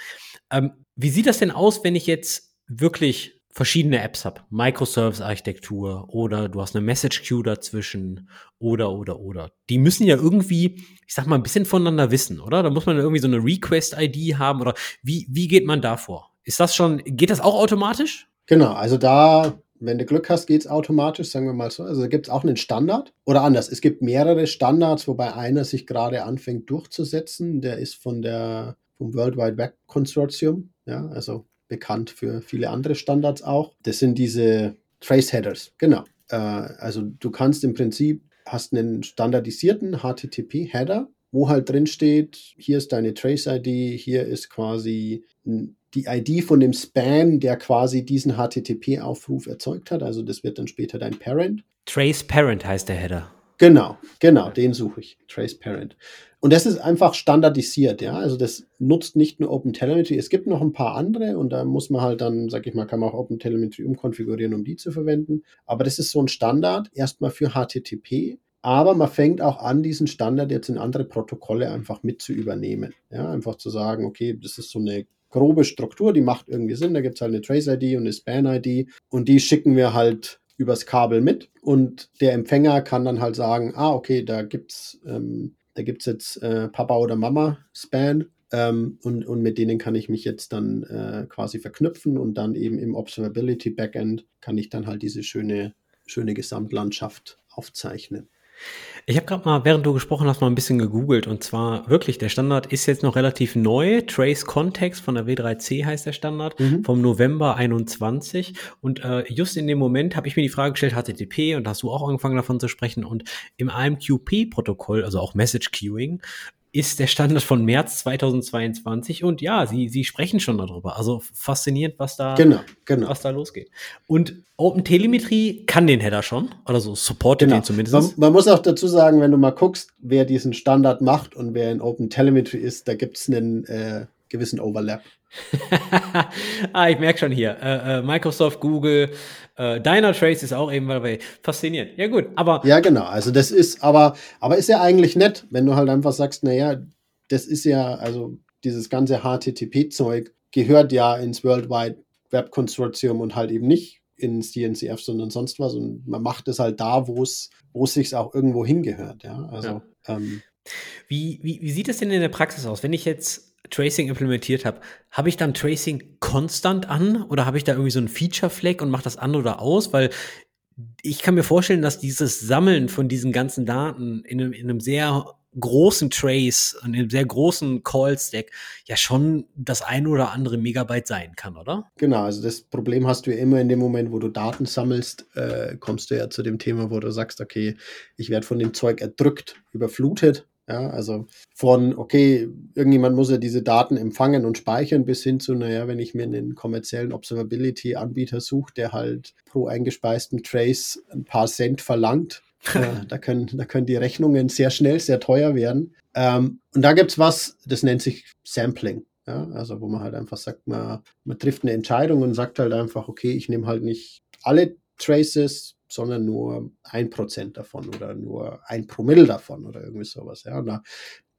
Ähm, wie sieht das denn aus, wenn ich jetzt wirklich verschiedene Apps habe? Microservice-Architektur oder du hast eine Message Queue dazwischen oder, oder, oder. Die müssen ja irgendwie, ich sag mal, ein bisschen voneinander wissen, oder? Da muss man irgendwie so eine Request-ID haben oder wie, wie geht man da vor? Ist das schon, geht das auch automatisch? Genau, also da wenn du Glück hast, geht es automatisch, sagen wir mal so. Also gibt es auch einen Standard. Oder anders, es gibt mehrere Standards, wobei einer sich gerade anfängt durchzusetzen. Der ist von der, vom World Wide Web Consortium, ja, also bekannt für viele andere Standards auch. Das sind diese Trace Headers, genau. Äh, also du kannst im Prinzip, hast einen standardisierten HTTP-Header, wo halt drin steht, hier ist deine Trace-ID, hier ist quasi ein die ID von dem Span, der quasi diesen HTTP-Aufruf erzeugt hat. Also das wird dann später dein Parent. Trace Parent heißt der Header. Genau, genau, den suche ich. Trace Parent. Und das ist einfach standardisiert, ja. Also das nutzt nicht nur OpenTelemetry. Es gibt noch ein paar andere und da muss man halt dann, sag ich mal, kann man auch OpenTelemetry umkonfigurieren, um die zu verwenden. Aber das ist so ein Standard erstmal für HTTP. Aber man fängt auch an, diesen Standard jetzt in andere Protokolle einfach mit zu übernehmen. Ja, einfach zu sagen, okay, das ist so eine grobe Struktur, die macht irgendwie Sinn. Da gibt es halt eine Trace-ID und eine Span-ID und die schicken wir halt übers Kabel mit und der Empfänger kann dann halt sagen, ah, okay, da gibt's, ähm, jetzt äh, Papa oder Mama Span ähm, und, und mit denen kann ich mich jetzt dann äh, quasi verknüpfen und dann eben im Observability Backend kann ich dann halt diese schöne, schöne Gesamtlandschaft aufzeichnen. Ich habe gerade mal, während du gesprochen hast, mal ein bisschen gegoogelt und zwar wirklich, der Standard ist jetzt noch relativ neu. Trace Context von der W3C heißt der Standard, mhm. vom November 21 und äh, just in dem Moment habe ich mir die Frage gestellt, HTTP und hast du auch angefangen davon zu sprechen und im AMQP-Protokoll, also auch Message Queuing, ist der Standard von März 2022 und ja, sie, sie sprechen schon darüber. Also faszinierend, was da, genau, genau. Was da losgeht. Und OpenTelemetry kann den Header schon, oder so supportet genau. den zumindest. Man, man, muss auch dazu sagen, wenn du mal guckst, wer diesen Standard macht und wer in OpenTelemetry ist, da gibt es einen äh, gewissen Overlap. ah, ich merke schon hier. Äh, äh, Microsoft, Google, äh, Dynatrace ist auch eben dabei. Faszinierend. Ja, gut. Aber. Ja, genau. Also, das ist, aber, aber ist ja eigentlich nett, wenn du halt einfach sagst, naja, das ist ja, also dieses ganze HTTP-Zeug gehört ja ins World Wide Web Consortium und halt eben nicht ins DNCF, sondern sonst was. Und man macht es halt da, wo es, wo es sich auch irgendwo hingehört. Ja, also. Ja. Ähm, wie, wie, wie sieht es denn in der Praxis aus? Wenn ich jetzt Tracing implementiert habe, habe ich dann Tracing konstant an oder habe ich da irgendwie so einen Feature-Flag und mache das an oder aus? Weil ich kann mir vorstellen, dass dieses Sammeln von diesen ganzen Daten in einem, in einem sehr großen Trace, in einem sehr großen Call-Stack ja schon das ein oder andere Megabyte sein kann, oder? Genau, also das Problem hast du ja immer in dem Moment, wo du Daten sammelst, äh, kommst du ja zu dem Thema, wo du sagst, okay, ich werde von dem Zeug erdrückt, überflutet ja, also von, okay, irgendjemand muss ja diese Daten empfangen und speichern, bis hin zu, naja, wenn ich mir einen kommerziellen Observability-Anbieter suche, der halt pro eingespeisten Trace ein paar Cent verlangt, äh, da, können, da können die Rechnungen sehr schnell sehr teuer werden. Ähm, und da gibt es was, das nennt sich Sampling. Ja, also wo man halt einfach sagt, man, man trifft eine Entscheidung und sagt halt einfach, okay, ich nehme halt nicht alle Traces, sondern nur ein Prozent davon oder nur ein Promille davon oder irgendwie sowas. Ja. Und da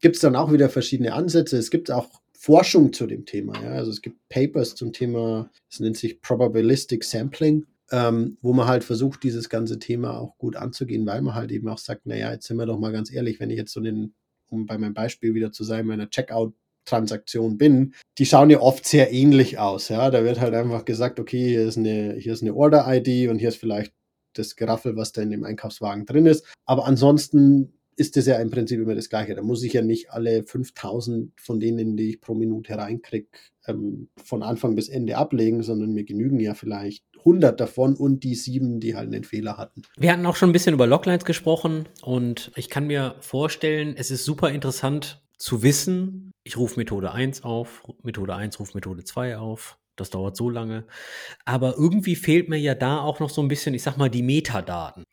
gibt es dann auch wieder verschiedene Ansätze. Es gibt auch Forschung zu dem Thema. Ja. Also es gibt Papers zum Thema, es nennt sich Probabilistic Sampling, ähm, wo man halt versucht, dieses ganze Thema auch gut anzugehen, weil man halt eben auch sagt, naja, jetzt sind wir doch mal ganz ehrlich, wenn ich jetzt so den, um bei meinem Beispiel wieder zu sein, meiner Checkout Transaktion bin, die schauen ja oft sehr ähnlich aus. Ja, da wird halt einfach gesagt, okay, hier ist eine, hier ist eine Order-ID und hier ist vielleicht das Geraffel, was da in dem Einkaufswagen drin ist. Aber ansonsten ist das ja im Prinzip immer das Gleiche. Da muss ich ja nicht alle 5000 von denen, die ich pro Minute reinkriege, ähm, von Anfang bis Ende ablegen, sondern mir genügen ja vielleicht 100 davon und die sieben, die halt einen Fehler hatten. Wir hatten auch schon ein bisschen über Loglines gesprochen und ich kann mir vorstellen, es ist super interessant zu wissen, ich rufe Methode 1 auf, Methode 1 ruft Methode 2 auf, das dauert so lange. Aber irgendwie fehlt mir ja da auch noch so ein bisschen, ich sag mal, die Metadaten.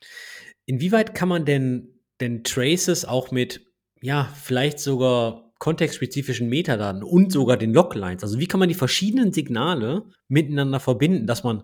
Inwieweit kann man denn, denn Traces auch mit, ja, vielleicht sogar kontextspezifischen Metadaten und sogar den Loglines, also wie kann man die verschiedenen Signale miteinander verbinden, dass man,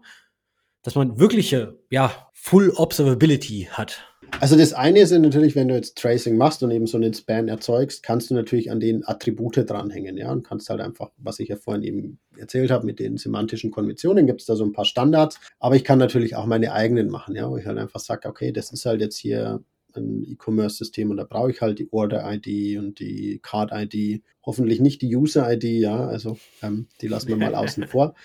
dass man wirkliche, ja, Full Observability hat? Also das eine ist natürlich, wenn du jetzt Tracing machst und eben so einen Span erzeugst, kannst du natürlich an den Attribute dranhängen, ja, und kannst halt einfach, was ich ja vorhin eben erzählt habe, mit den semantischen Konventionen gibt es da so ein paar Standards, aber ich kann natürlich auch meine eigenen machen, ja, wo ich halt einfach sage, okay, das ist halt jetzt hier ein E-Commerce-System und da brauche ich halt die Order-ID und die Card-ID, hoffentlich nicht die User-ID, ja, also ähm, die lassen wir mal außen vor.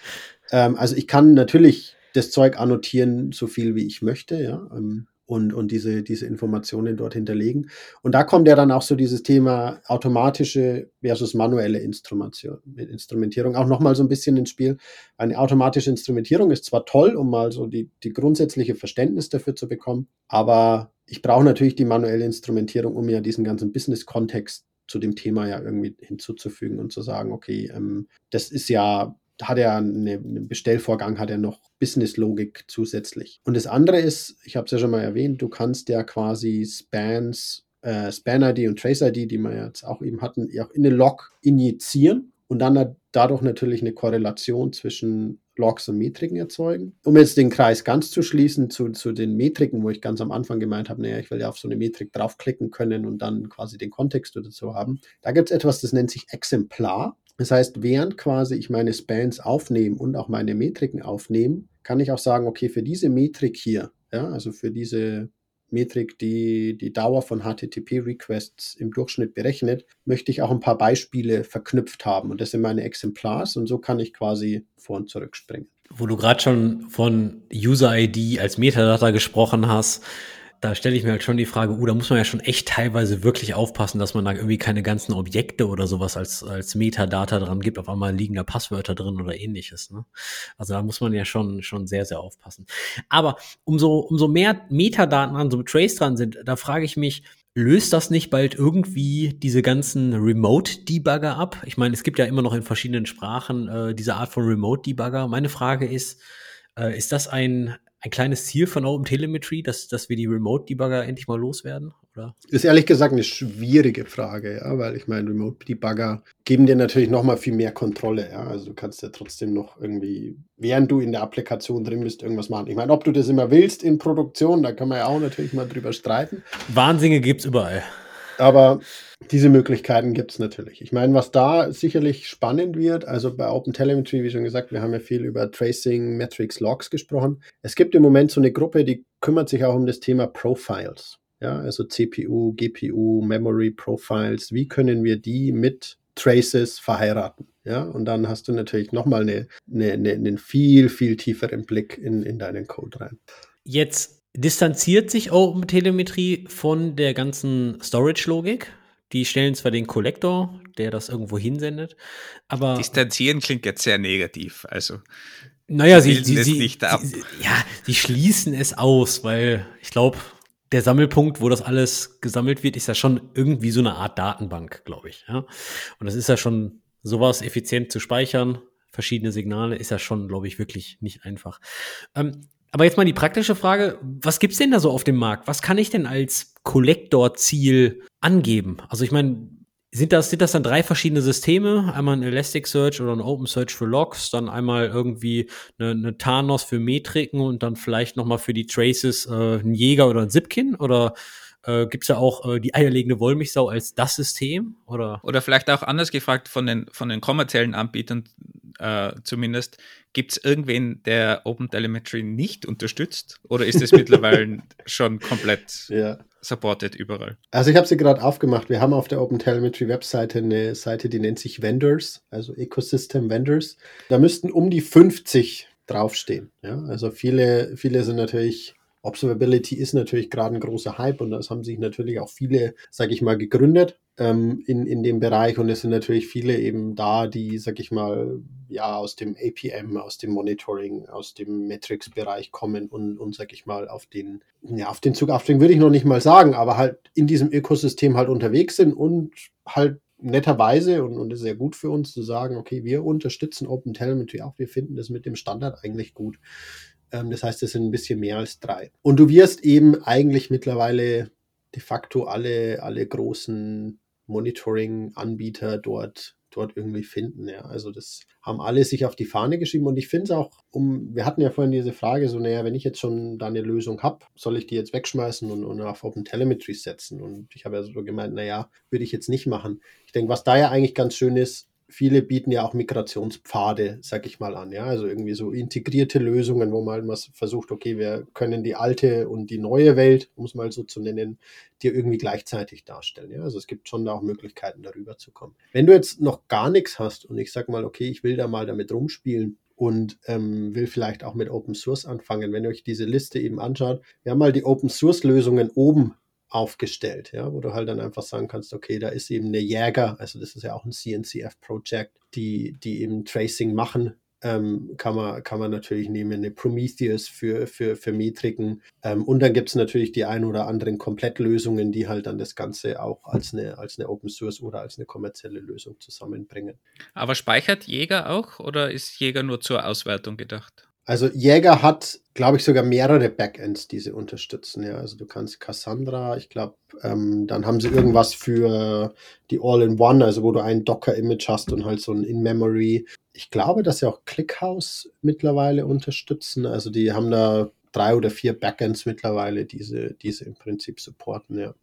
Ähm, also ich kann natürlich das Zeug annotieren, so viel wie ich möchte, ja. Ähm, und, und diese, diese Informationen dort hinterlegen. Und da kommt ja dann auch so dieses Thema automatische versus manuelle Instrumentierung auch nochmal so ein bisschen ins Spiel. Eine automatische Instrumentierung ist zwar toll, um mal so die, die grundsätzliche Verständnis dafür zu bekommen, aber ich brauche natürlich die manuelle Instrumentierung, um ja diesen ganzen Business-Kontext zu dem Thema ja irgendwie hinzuzufügen und zu sagen, okay, ähm, das ist ja hat er eine, einen Bestellvorgang, hat er noch Business-Logik zusätzlich. Und das andere ist, ich habe es ja schon mal erwähnt, du kannst ja quasi Spans, äh, Span-ID und Trace-ID, die wir jetzt auch eben hatten, auch in den Log injizieren und dann dadurch natürlich eine Korrelation zwischen Logs und Metriken erzeugen. Um jetzt den Kreis ganz zu schließen zu, zu den Metriken, wo ich ganz am Anfang gemeint habe, naja, ich will ja auf so eine Metrik draufklicken können und dann quasi den Kontext dazu haben. Da gibt es etwas, das nennt sich Exemplar. Das heißt, während quasi ich meine Spans aufnehme und auch meine Metriken aufnehme, kann ich auch sagen, okay, für diese Metrik hier, ja, also für diese Metrik, die die Dauer von HTTP-Requests im Durchschnitt berechnet, möchte ich auch ein paar Beispiele verknüpft haben. Und das sind meine Exemplars und so kann ich quasi vor und zurück springen. Wo du gerade schon von User-ID als Metadata gesprochen hast, da stelle ich mir halt schon die Frage, uh, da muss man ja schon echt teilweise wirklich aufpassen, dass man da irgendwie keine ganzen Objekte oder sowas als, als Metadata dran gibt. Auf einmal liegen da Passwörter drin oder ähnliches. Ne? Also da muss man ja schon, schon sehr, sehr aufpassen. Aber umso, umso mehr Metadaten an so Trace dran sind, da frage ich mich, löst das nicht bald irgendwie diese ganzen Remote-Debugger ab? Ich meine, es gibt ja immer noch in verschiedenen Sprachen äh, diese Art von Remote-Debugger. Meine Frage ist, äh, ist das ein, ein kleines Ziel von OpenTelemetry, dass, dass wir die Remote-Debugger endlich mal loswerden? Oder? Ist ehrlich gesagt eine schwierige Frage, ja, weil ich meine, Remote-Debugger geben dir natürlich noch mal viel mehr Kontrolle. Ja? Also du kannst ja trotzdem noch irgendwie, während du in der Applikation drin bist, irgendwas machen. Ich meine, ob du das immer willst in Produktion, da kann man ja auch natürlich mal drüber streiten. Wahnsinge gibt es überall. Aber diese Möglichkeiten gibt es natürlich. Ich meine, was da sicherlich spannend wird, also bei OpenTelemetry, wie schon gesagt, wir haben ja viel über Tracing, Metrics, Logs gesprochen. Es gibt im Moment so eine Gruppe, die kümmert sich auch um das Thema Profiles. Ja, also CPU, GPU, Memory Profiles. Wie können wir die mit Traces verheiraten? Ja, und dann hast du natürlich nochmal eine, eine, eine, einen viel, viel tieferen Blick in, in deinen Code rein. Jetzt distanziert sich OpenTelemetrie von der ganzen Storage-Logik. Die stellen zwar den Kollektor, der das irgendwo hinsendet, aber. Distanzieren klingt jetzt sehr negativ. Also. Naja, sie, sie, sie, sie, ja, sie schließen es aus, weil ich glaube, der Sammelpunkt, wo das alles gesammelt wird, ist ja schon irgendwie so eine Art Datenbank, glaube ich. Ja? Und das ist ja schon sowas effizient zu speichern, verschiedene Signale, ist ja schon, glaube ich, wirklich nicht einfach. Ähm, aber jetzt mal die praktische Frage, was gibt's denn da so auf dem Markt? Was kann ich denn als Kollektorziel angeben? Also ich meine, sind das, sind das dann drei verschiedene Systeme? Einmal ein Elasticsearch oder ein OpenSearch für Logs, dann einmal irgendwie eine, eine Thanos für Metriken und dann vielleicht nochmal für die Traces äh, ein Jäger oder ein Zipkin? Oder äh, gibt es ja auch äh, die eierlegende Wollmilchsau als das System? Oder? oder vielleicht auch anders gefragt von den, von den kommerziellen Anbietern äh, zumindest, gibt es irgendwen, der OpenTelemetry nicht unterstützt? Oder ist es mittlerweile schon komplett ja. Supported überall? Also ich habe sie gerade aufgemacht. Wir haben auf der OpenTelemetry Webseite eine Seite, die nennt sich Vendors, also Ecosystem Vendors. Da müssten um die 50 draufstehen. Ja? Also viele, viele sind natürlich Observability ist natürlich gerade ein großer Hype und das haben sich natürlich auch viele, sage ich mal, gegründet ähm, in, in dem Bereich und es sind natürlich viele eben da, die, sage ich mal, ja, aus dem APM, aus dem Monitoring, aus dem Metrics-Bereich kommen und, und sage ich mal, auf den, ja, auf den Zug aufspringen würde ich noch nicht mal sagen, aber halt in diesem Ökosystem halt unterwegs sind und halt netterweise und, und ist sehr gut für uns zu sagen, okay, wir unterstützen OpenTelemetry auch, wir finden das mit dem Standard eigentlich gut. Ähm, das heißt, es sind ein bisschen mehr als drei. Und du wirst eben eigentlich mittlerweile de facto alle, alle großen Monitoring-Anbieter dort, dort irgendwie finden. Ja. Also das haben alle sich auf die Fahne geschrieben und ich finde es auch, um, wir hatten ja vorhin diese Frage, so, naja, wenn ich jetzt schon da eine Lösung habe, soll ich die jetzt wegschmeißen und, und auf Open Telemetry setzen? Und ich habe ja so gemeint, naja, würde ich jetzt nicht machen. Ich denke, was da ja eigentlich ganz schön ist, viele bieten ja auch Migrationspfade, sag ich mal an, ja, also irgendwie so integrierte Lösungen, wo man halt versucht, okay, wir können die alte und die neue Welt, um es mal so zu nennen, dir irgendwie gleichzeitig darstellen, ja, also es gibt schon da auch Möglichkeiten, darüber zu kommen. Wenn du jetzt noch gar nichts hast und ich sag mal, okay, ich will da mal damit rumspielen, und ähm, will vielleicht auch mit Open Source anfangen. Wenn ihr euch diese Liste eben anschaut, wir haben mal die Open Source Lösungen oben aufgestellt, ja, wo du halt dann einfach sagen kannst, okay, da ist eben eine Jäger, also das ist ja auch ein CNCF-Project, die, die eben Tracing machen ähm, kann, man, kann man natürlich nehmen, eine Prometheus für, für, für Metriken. Ähm, und dann gibt es natürlich die ein oder anderen Komplettlösungen, die halt dann das Ganze auch als eine, als eine Open Source oder als eine kommerzielle Lösung zusammenbringen. Aber speichert Jäger auch oder ist Jäger nur zur Auswertung gedacht? Also Jäger hat, glaube ich, sogar mehrere Backends, die sie unterstützen. Ja, also du kannst Cassandra, ich glaube, ähm, dann haben sie irgendwas für die All-in-One, also wo du ein Docker-Image hast und halt so ein In-Memory. Ich glaube, dass sie auch ClickHouse mittlerweile unterstützen. Also die haben da drei oder vier Backends mittlerweile, diese, diese im Prinzip supporten, ja.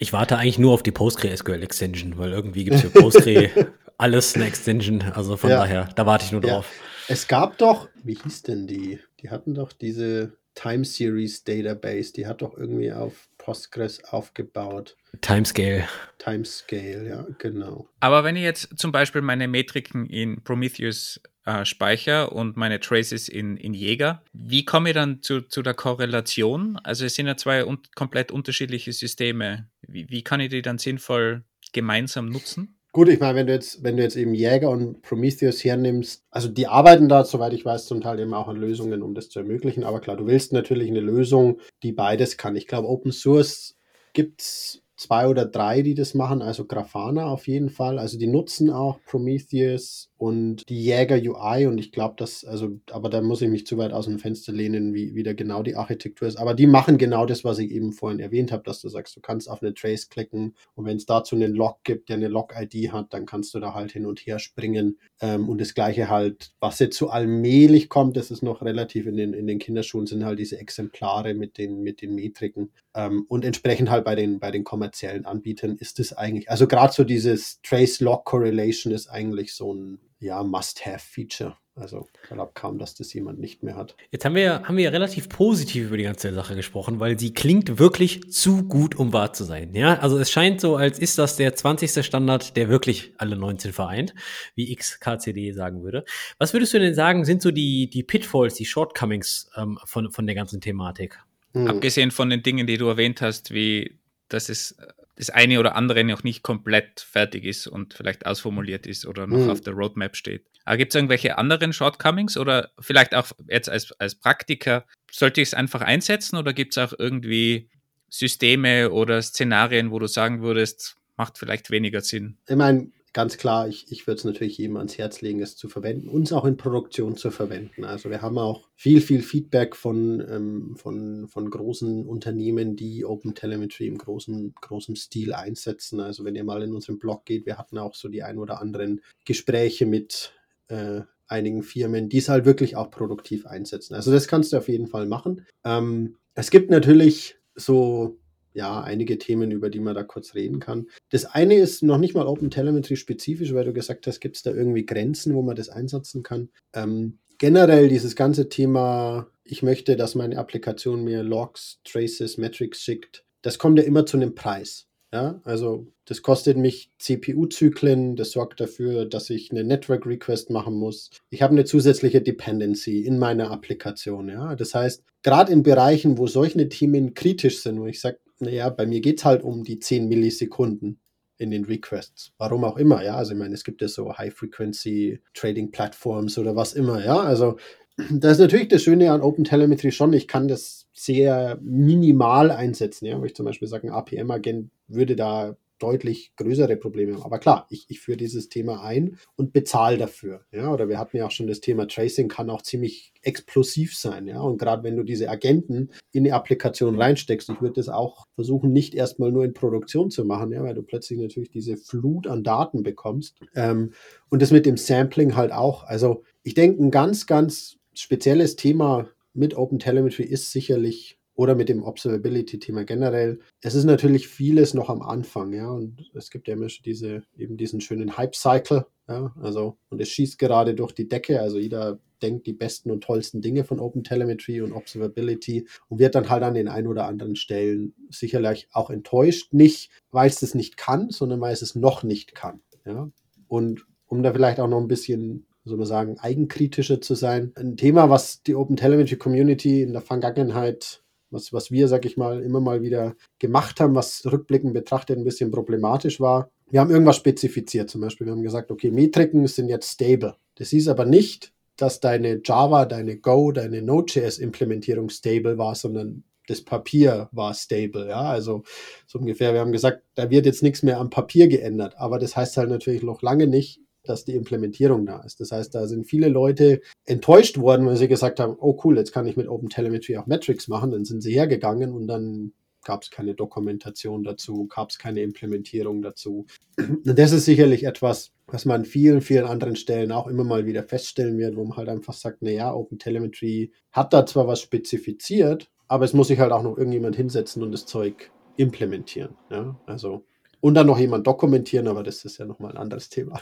Ich warte eigentlich nur auf die PostgreSQL Extension, weil irgendwie gibt es für Postgre alles eine Extension. Also von ja. daher, da warte ich nur drauf. Ja. Es gab doch, wie hieß denn die? Die hatten doch diese Time Series Database, die hat doch irgendwie auf Postgres aufgebaut. Timescale. Timescale, ja, genau. Aber wenn ich jetzt zum Beispiel meine Metriken in Prometheus äh, speichere und meine Traces in, in Jäger, wie komme ich dann zu, zu der Korrelation? Also es sind ja zwei un komplett unterschiedliche Systeme. Wie, wie kann ich die dann sinnvoll gemeinsam nutzen? Gut, ich meine, wenn du jetzt, wenn du jetzt eben Jäger und Prometheus hernimmst, also die arbeiten da, soweit ich weiß, zum Teil eben auch an Lösungen, um das zu ermöglichen. Aber klar, du willst natürlich eine Lösung, die beides kann. Ich glaube, Open Source gibt es zwei oder drei, die das machen, also Grafana auf jeden Fall. Also die nutzen auch Prometheus und die Jäger UI und ich glaube, dass, also, aber da muss ich mich zu weit aus dem Fenster lehnen, wie, wie da genau die Architektur ist. Aber die machen genau das, was ich eben vorhin erwähnt habe, dass du sagst, du kannst auf eine Trace klicken und wenn es dazu einen Log gibt, der eine Log-ID hat, dann kannst du da halt hin und her springen. Ähm, und das gleiche halt, was jetzt so allmählich kommt, das ist noch relativ in den, in den Kinderschuhen, sind halt diese Exemplare mit den, mit den Metriken. Ähm, und entsprechend halt bei den, bei den kommerziellen Anbietern ist es eigentlich, also gerade so dieses Trace-Log-Correlation ist eigentlich so ein ja, Must-Have-Feature. Also ich glaube kaum, dass das jemand nicht mehr hat. Jetzt haben wir, haben wir relativ positiv über die ganze Sache gesprochen, weil sie klingt wirklich zu gut, um wahr zu sein. Ja, also es scheint so, als ist das der 20. Standard, der wirklich alle 19 vereint, wie XKCD sagen würde. Was würdest du denn sagen, sind so die, die Pitfalls, die Shortcomings ähm, von, von der ganzen Thematik? Hm. Abgesehen von den Dingen, die du erwähnt hast, wie dass es das eine oder andere noch nicht komplett fertig ist und vielleicht ausformuliert ist oder noch mhm. auf der Roadmap steht. Aber gibt es irgendwelche anderen Shortcomings oder vielleicht auch jetzt als, als Praktiker, sollte ich es einfach einsetzen oder gibt es auch irgendwie Systeme oder Szenarien, wo du sagen würdest, macht vielleicht weniger Sinn? Ich meine, ganz klar, ich, ich würde es natürlich jedem ans Herz legen, es zu verwenden, uns auch in Produktion zu verwenden. Also wir haben auch viel, viel Feedback von, ähm, von, von großen Unternehmen, die Open Telemetry im großen, großen Stil einsetzen. Also wenn ihr mal in unseren Blog geht, wir hatten auch so die ein oder anderen Gespräche mit äh, einigen Firmen, die es halt wirklich auch produktiv einsetzen. Also das kannst du auf jeden Fall machen. Ähm, es gibt natürlich so ja, einige Themen, über die man da kurz reden kann. Das eine ist noch nicht mal Open Telemetry spezifisch, weil du gesagt hast, gibt es da irgendwie Grenzen, wo man das einsetzen kann. Ähm, generell dieses ganze Thema, ich möchte, dass meine Applikation mir Logs, Traces, Metrics schickt, das kommt ja immer zu einem Preis. Ja, also das kostet mich CPU-Zyklen, das sorgt dafür, dass ich eine Network-Request machen muss. Ich habe eine zusätzliche Dependency in meiner Applikation. Ja, das heißt, gerade in Bereichen, wo solche Themen kritisch sind, wo ich sage, naja, bei mir geht es halt um die 10 Millisekunden in den Requests. Warum auch immer, ja. Also ich meine, es gibt ja so High-Frequency-Trading-Plattforms oder was immer, ja. Also das ist natürlich das Schöne an Open Telemetry schon. Ich kann das sehr minimal einsetzen, ja. Wo ich zum Beispiel sage, ein APM-Agent würde da deutlich größere Probleme haben. Aber klar, ich, ich führe dieses Thema ein und bezahle dafür. Ja, oder wir hatten ja auch schon das Thema Tracing kann auch ziemlich explosiv sein. Ja, und gerade wenn du diese Agenten in die Applikation reinsteckst, ich würde das auch versuchen, nicht erstmal nur in Produktion zu machen, ja, weil du plötzlich natürlich diese Flut an Daten bekommst. Ähm, und das mit dem Sampling halt auch. Also ich denke, ein ganz, ganz spezielles Thema mit Open Telemetry ist sicherlich oder mit dem Observability-Thema generell. Es ist natürlich vieles noch am Anfang, ja, und es gibt ja immer diese, eben diesen schönen Hype-Cycle, ja, also, und es schießt gerade durch die Decke, also jeder denkt die besten und tollsten Dinge von Open Telemetry und Observability und wird dann halt an den ein oder anderen Stellen sicherlich auch enttäuscht, nicht weil es das nicht kann, sondern weil es es noch nicht kann, ja, und um da vielleicht auch noch ein bisschen soll man sagen, eigenkritischer zu sein. Ein Thema, was die Open Telemetry Community in der Vergangenheit was, was wir, sag ich mal, immer mal wieder gemacht haben, was rückblickend betrachtet ein bisschen problematisch war. Wir haben irgendwas spezifiziert, zum Beispiel, wir haben gesagt, okay, Metriken sind jetzt stable. Das hieß aber nicht, dass deine Java, deine Go, deine Node.js-Implementierung stable war, sondern das Papier war stable. Ja, also so ungefähr. Wir haben gesagt, da wird jetzt nichts mehr am Papier geändert. Aber das heißt halt natürlich noch lange nicht, dass die Implementierung da ist. Das heißt, da sind viele Leute enttäuscht worden, weil sie gesagt haben, oh cool, jetzt kann ich mit OpenTelemetry auch Metrics machen. Dann sind sie hergegangen und dann gab es keine Dokumentation dazu, gab es keine Implementierung dazu. Und das ist sicherlich etwas, was man an vielen, vielen anderen Stellen auch immer mal wieder feststellen wird, wo man halt einfach sagt, naja, OpenTelemetry hat da zwar was spezifiziert, aber es muss sich halt auch noch irgendjemand hinsetzen und das Zeug implementieren. Ja? Also und dann noch jemand dokumentieren, aber das ist ja nochmal ein anderes Thema.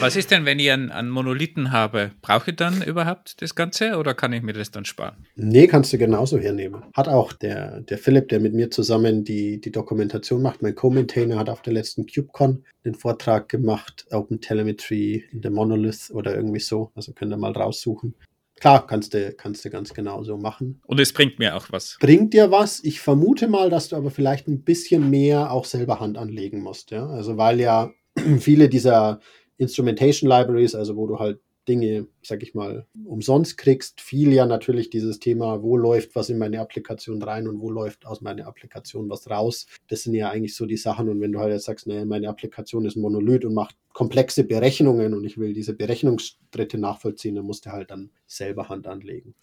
Was ist denn, wenn ich einen, einen Monolithen habe? Brauche ich dann überhaupt das Ganze oder kann ich mir das dann sparen? Nee, kannst du genauso hernehmen. Hat auch der, der Philipp, der mit mir zusammen die, die Dokumentation macht, mein Co-Maintainer, hat auf der letzten KubeCon den Vortrag gemacht, Open Telemetry in der Monolith oder irgendwie so. Also könnt ihr mal raussuchen. Klar, kannst du, kannst du ganz genau so machen. Und es bringt mir auch was. Bringt dir was. Ich vermute mal, dass du aber vielleicht ein bisschen mehr auch selber Hand anlegen musst. Ja? Also weil ja viele dieser Instrumentation Libraries, also wo du halt Dinge, sag ich mal, umsonst kriegst. Viel ja natürlich dieses Thema, wo läuft was in meine Applikation rein und wo läuft aus meiner Applikation was raus. Das sind ja eigentlich so die Sachen. Und wenn du halt jetzt sagst, nee, meine Applikation ist ein Monolith und macht komplexe Berechnungen und ich will diese Berechnungsstritte nachvollziehen, dann musst du halt dann selber Hand anlegen.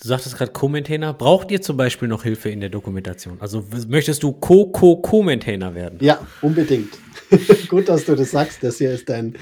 Du sagtest gerade Co-Maintainer. Braucht ihr zum Beispiel noch Hilfe in der Dokumentation? Also möchtest du Co-Co-Co-Maintainer werden? Ja, unbedingt. Gut, dass du das sagst. Das hier ist ein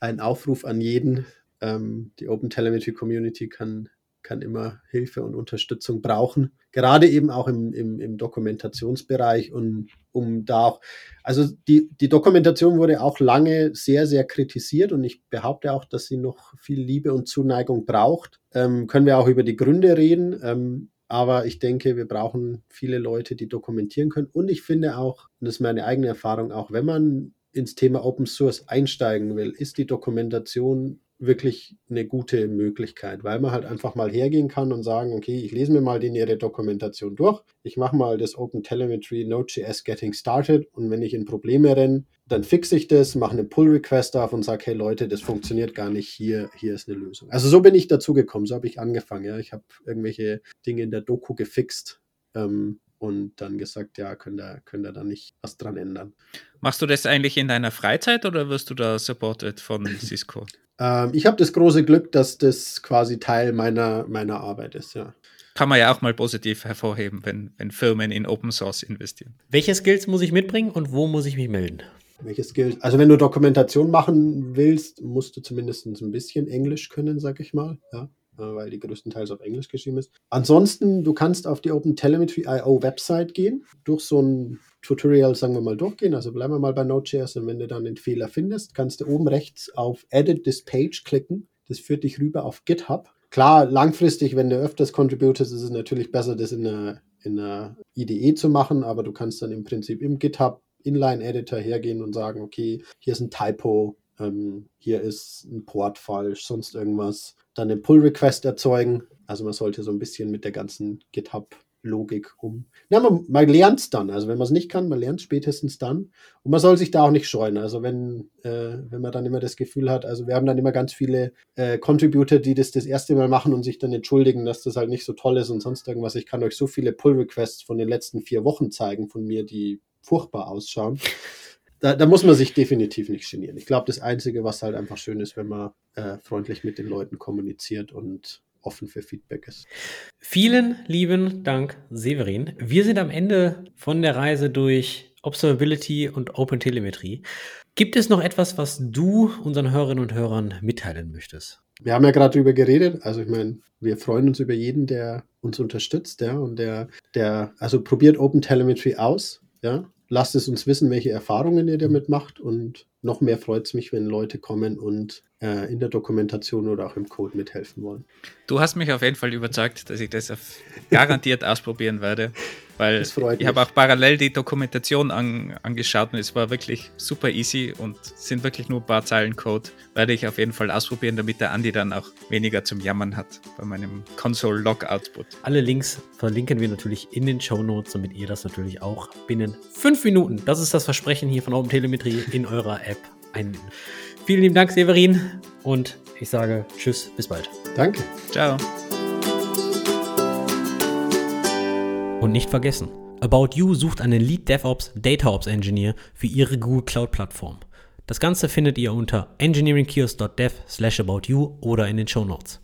ein Aufruf an jeden. Ähm, die Open Telemetry Community kann, kann immer Hilfe und Unterstützung brauchen. Gerade eben auch im, im, im Dokumentationsbereich und um da auch, also die, die Dokumentation wurde auch lange sehr, sehr kritisiert und ich behaupte auch, dass sie noch viel Liebe und Zuneigung braucht. Ähm, können wir auch über die Gründe reden. Ähm, aber ich denke, wir brauchen viele Leute, die dokumentieren können. Und ich finde auch, und das ist meine eigene Erfahrung, auch wenn man ins Thema Open Source einsteigen will, ist die Dokumentation wirklich eine gute Möglichkeit, weil man halt einfach mal hergehen kann und sagen, okay, ich lese mir mal den ihre Dokumentation durch, ich mache mal das Open Telemetry Node.js Getting Started und wenn ich in Probleme renne, dann fixe ich das, mache eine Pull Request auf und sage, hey Leute, das funktioniert gar nicht, hier, hier ist eine Lösung. Also so bin ich dazu gekommen, so habe ich angefangen. Ja. Ich habe irgendwelche Dinge in der Doku gefixt ähm, und dann gesagt, ja, könnt ihr, könnt ihr da nicht was dran ändern. Machst du das eigentlich in deiner Freizeit oder wirst du da supported von Cisco? ähm, ich habe das große Glück, dass das quasi Teil meiner, meiner Arbeit ist, ja. Kann man ja auch mal positiv hervorheben, wenn, wenn Firmen in Open Source investieren. Welche Skills muss ich mitbringen und wo muss ich mich melden? Welche Skills? Also wenn du Dokumentation machen willst, musst du zumindest ein bisschen Englisch können, sag ich mal. Ja. Äh, weil die größtenteils auf Englisch geschrieben ist. Ansonsten, du kannst auf die OpenTelemetry.io Website gehen, durch so ein Tutorial, sagen wir mal, durchgehen. Also bleiben wir mal bei Node.js und wenn du dann den Fehler findest, kannst du oben rechts auf Edit this Page klicken. Das führt dich rüber auf GitHub. Klar, langfristig, wenn du öfters contributest, ist es natürlich besser, das in einer, in einer IDE zu machen, aber du kannst dann im Prinzip im GitHub Inline-Editor hergehen und sagen, okay, hier ist ein Typo, ähm, hier ist ein Port falsch, sonst irgendwas dann einen Pull-Request erzeugen. Also man sollte so ein bisschen mit der ganzen GitHub-Logik um. Na, man, man lernt es dann. Also wenn man es nicht kann, man lernt spätestens dann. Und man soll sich da auch nicht scheuen. Also wenn, äh, wenn man dann immer das Gefühl hat, also wir haben dann immer ganz viele äh, Contributor, die das das erste Mal machen und sich dann entschuldigen, dass das halt nicht so toll ist und sonst irgendwas. Ich kann euch so viele Pull-Requests von den letzten vier Wochen zeigen von mir, die furchtbar ausschauen da, da, muss man sich definitiv nicht genieren. Ich glaube, das Einzige, was halt einfach schön ist, wenn man äh, freundlich mit den Leuten kommuniziert und offen für Feedback ist. Vielen lieben Dank, Severin. Wir sind am Ende von der Reise durch Observability und Open Telemetrie. Gibt es noch etwas, was du unseren Hörerinnen und Hörern mitteilen möchtest? Wir haben ja gerade darüber geredet. Also ich meine, wir freuen uns über jeden, der uns unterstützt, ja, und der, der, also probiert Open Telemetry aus, ja, lasst es uns wissen, welche Erfahrungen ihr damit macht. Und noch mehr freut es mich, wenn Leute kommen und äh, in der Dokumentation oder auch im Code mithelfen wollen. Du hast mich auf jeden Fall überzeugt, dass ich das garantiert ausprobieren werde. Weil ich habe auch parallel die Dokumentation an, angeschaut und es war wirklich super easy und sind wirklich nur ein paar Zeilen Code. Werde ich auf jeden Fall ausprobieren, damit der Andi dann auch weniger zum Jammern hat bei meinem Console Log Output. Alle Links verlinken wir natürlich in den Show Notes, damit ihr das natürlich auch binnen fünf Minuten, das ist das Versprechen hier von Open Telemetrie, in eurer App einnimmt. Vielen lieben Dank, Severin, und Ich sage Tschüss, bis bald. Danke. Ciao. Und nicht vergessen, About You sucht einen Lead DevOps DataOps Engineer für ihre Google Cloud Plattform. Das Ganze findet ihr unter engineeringkiosk.dev slash about you oder in den Show Notes.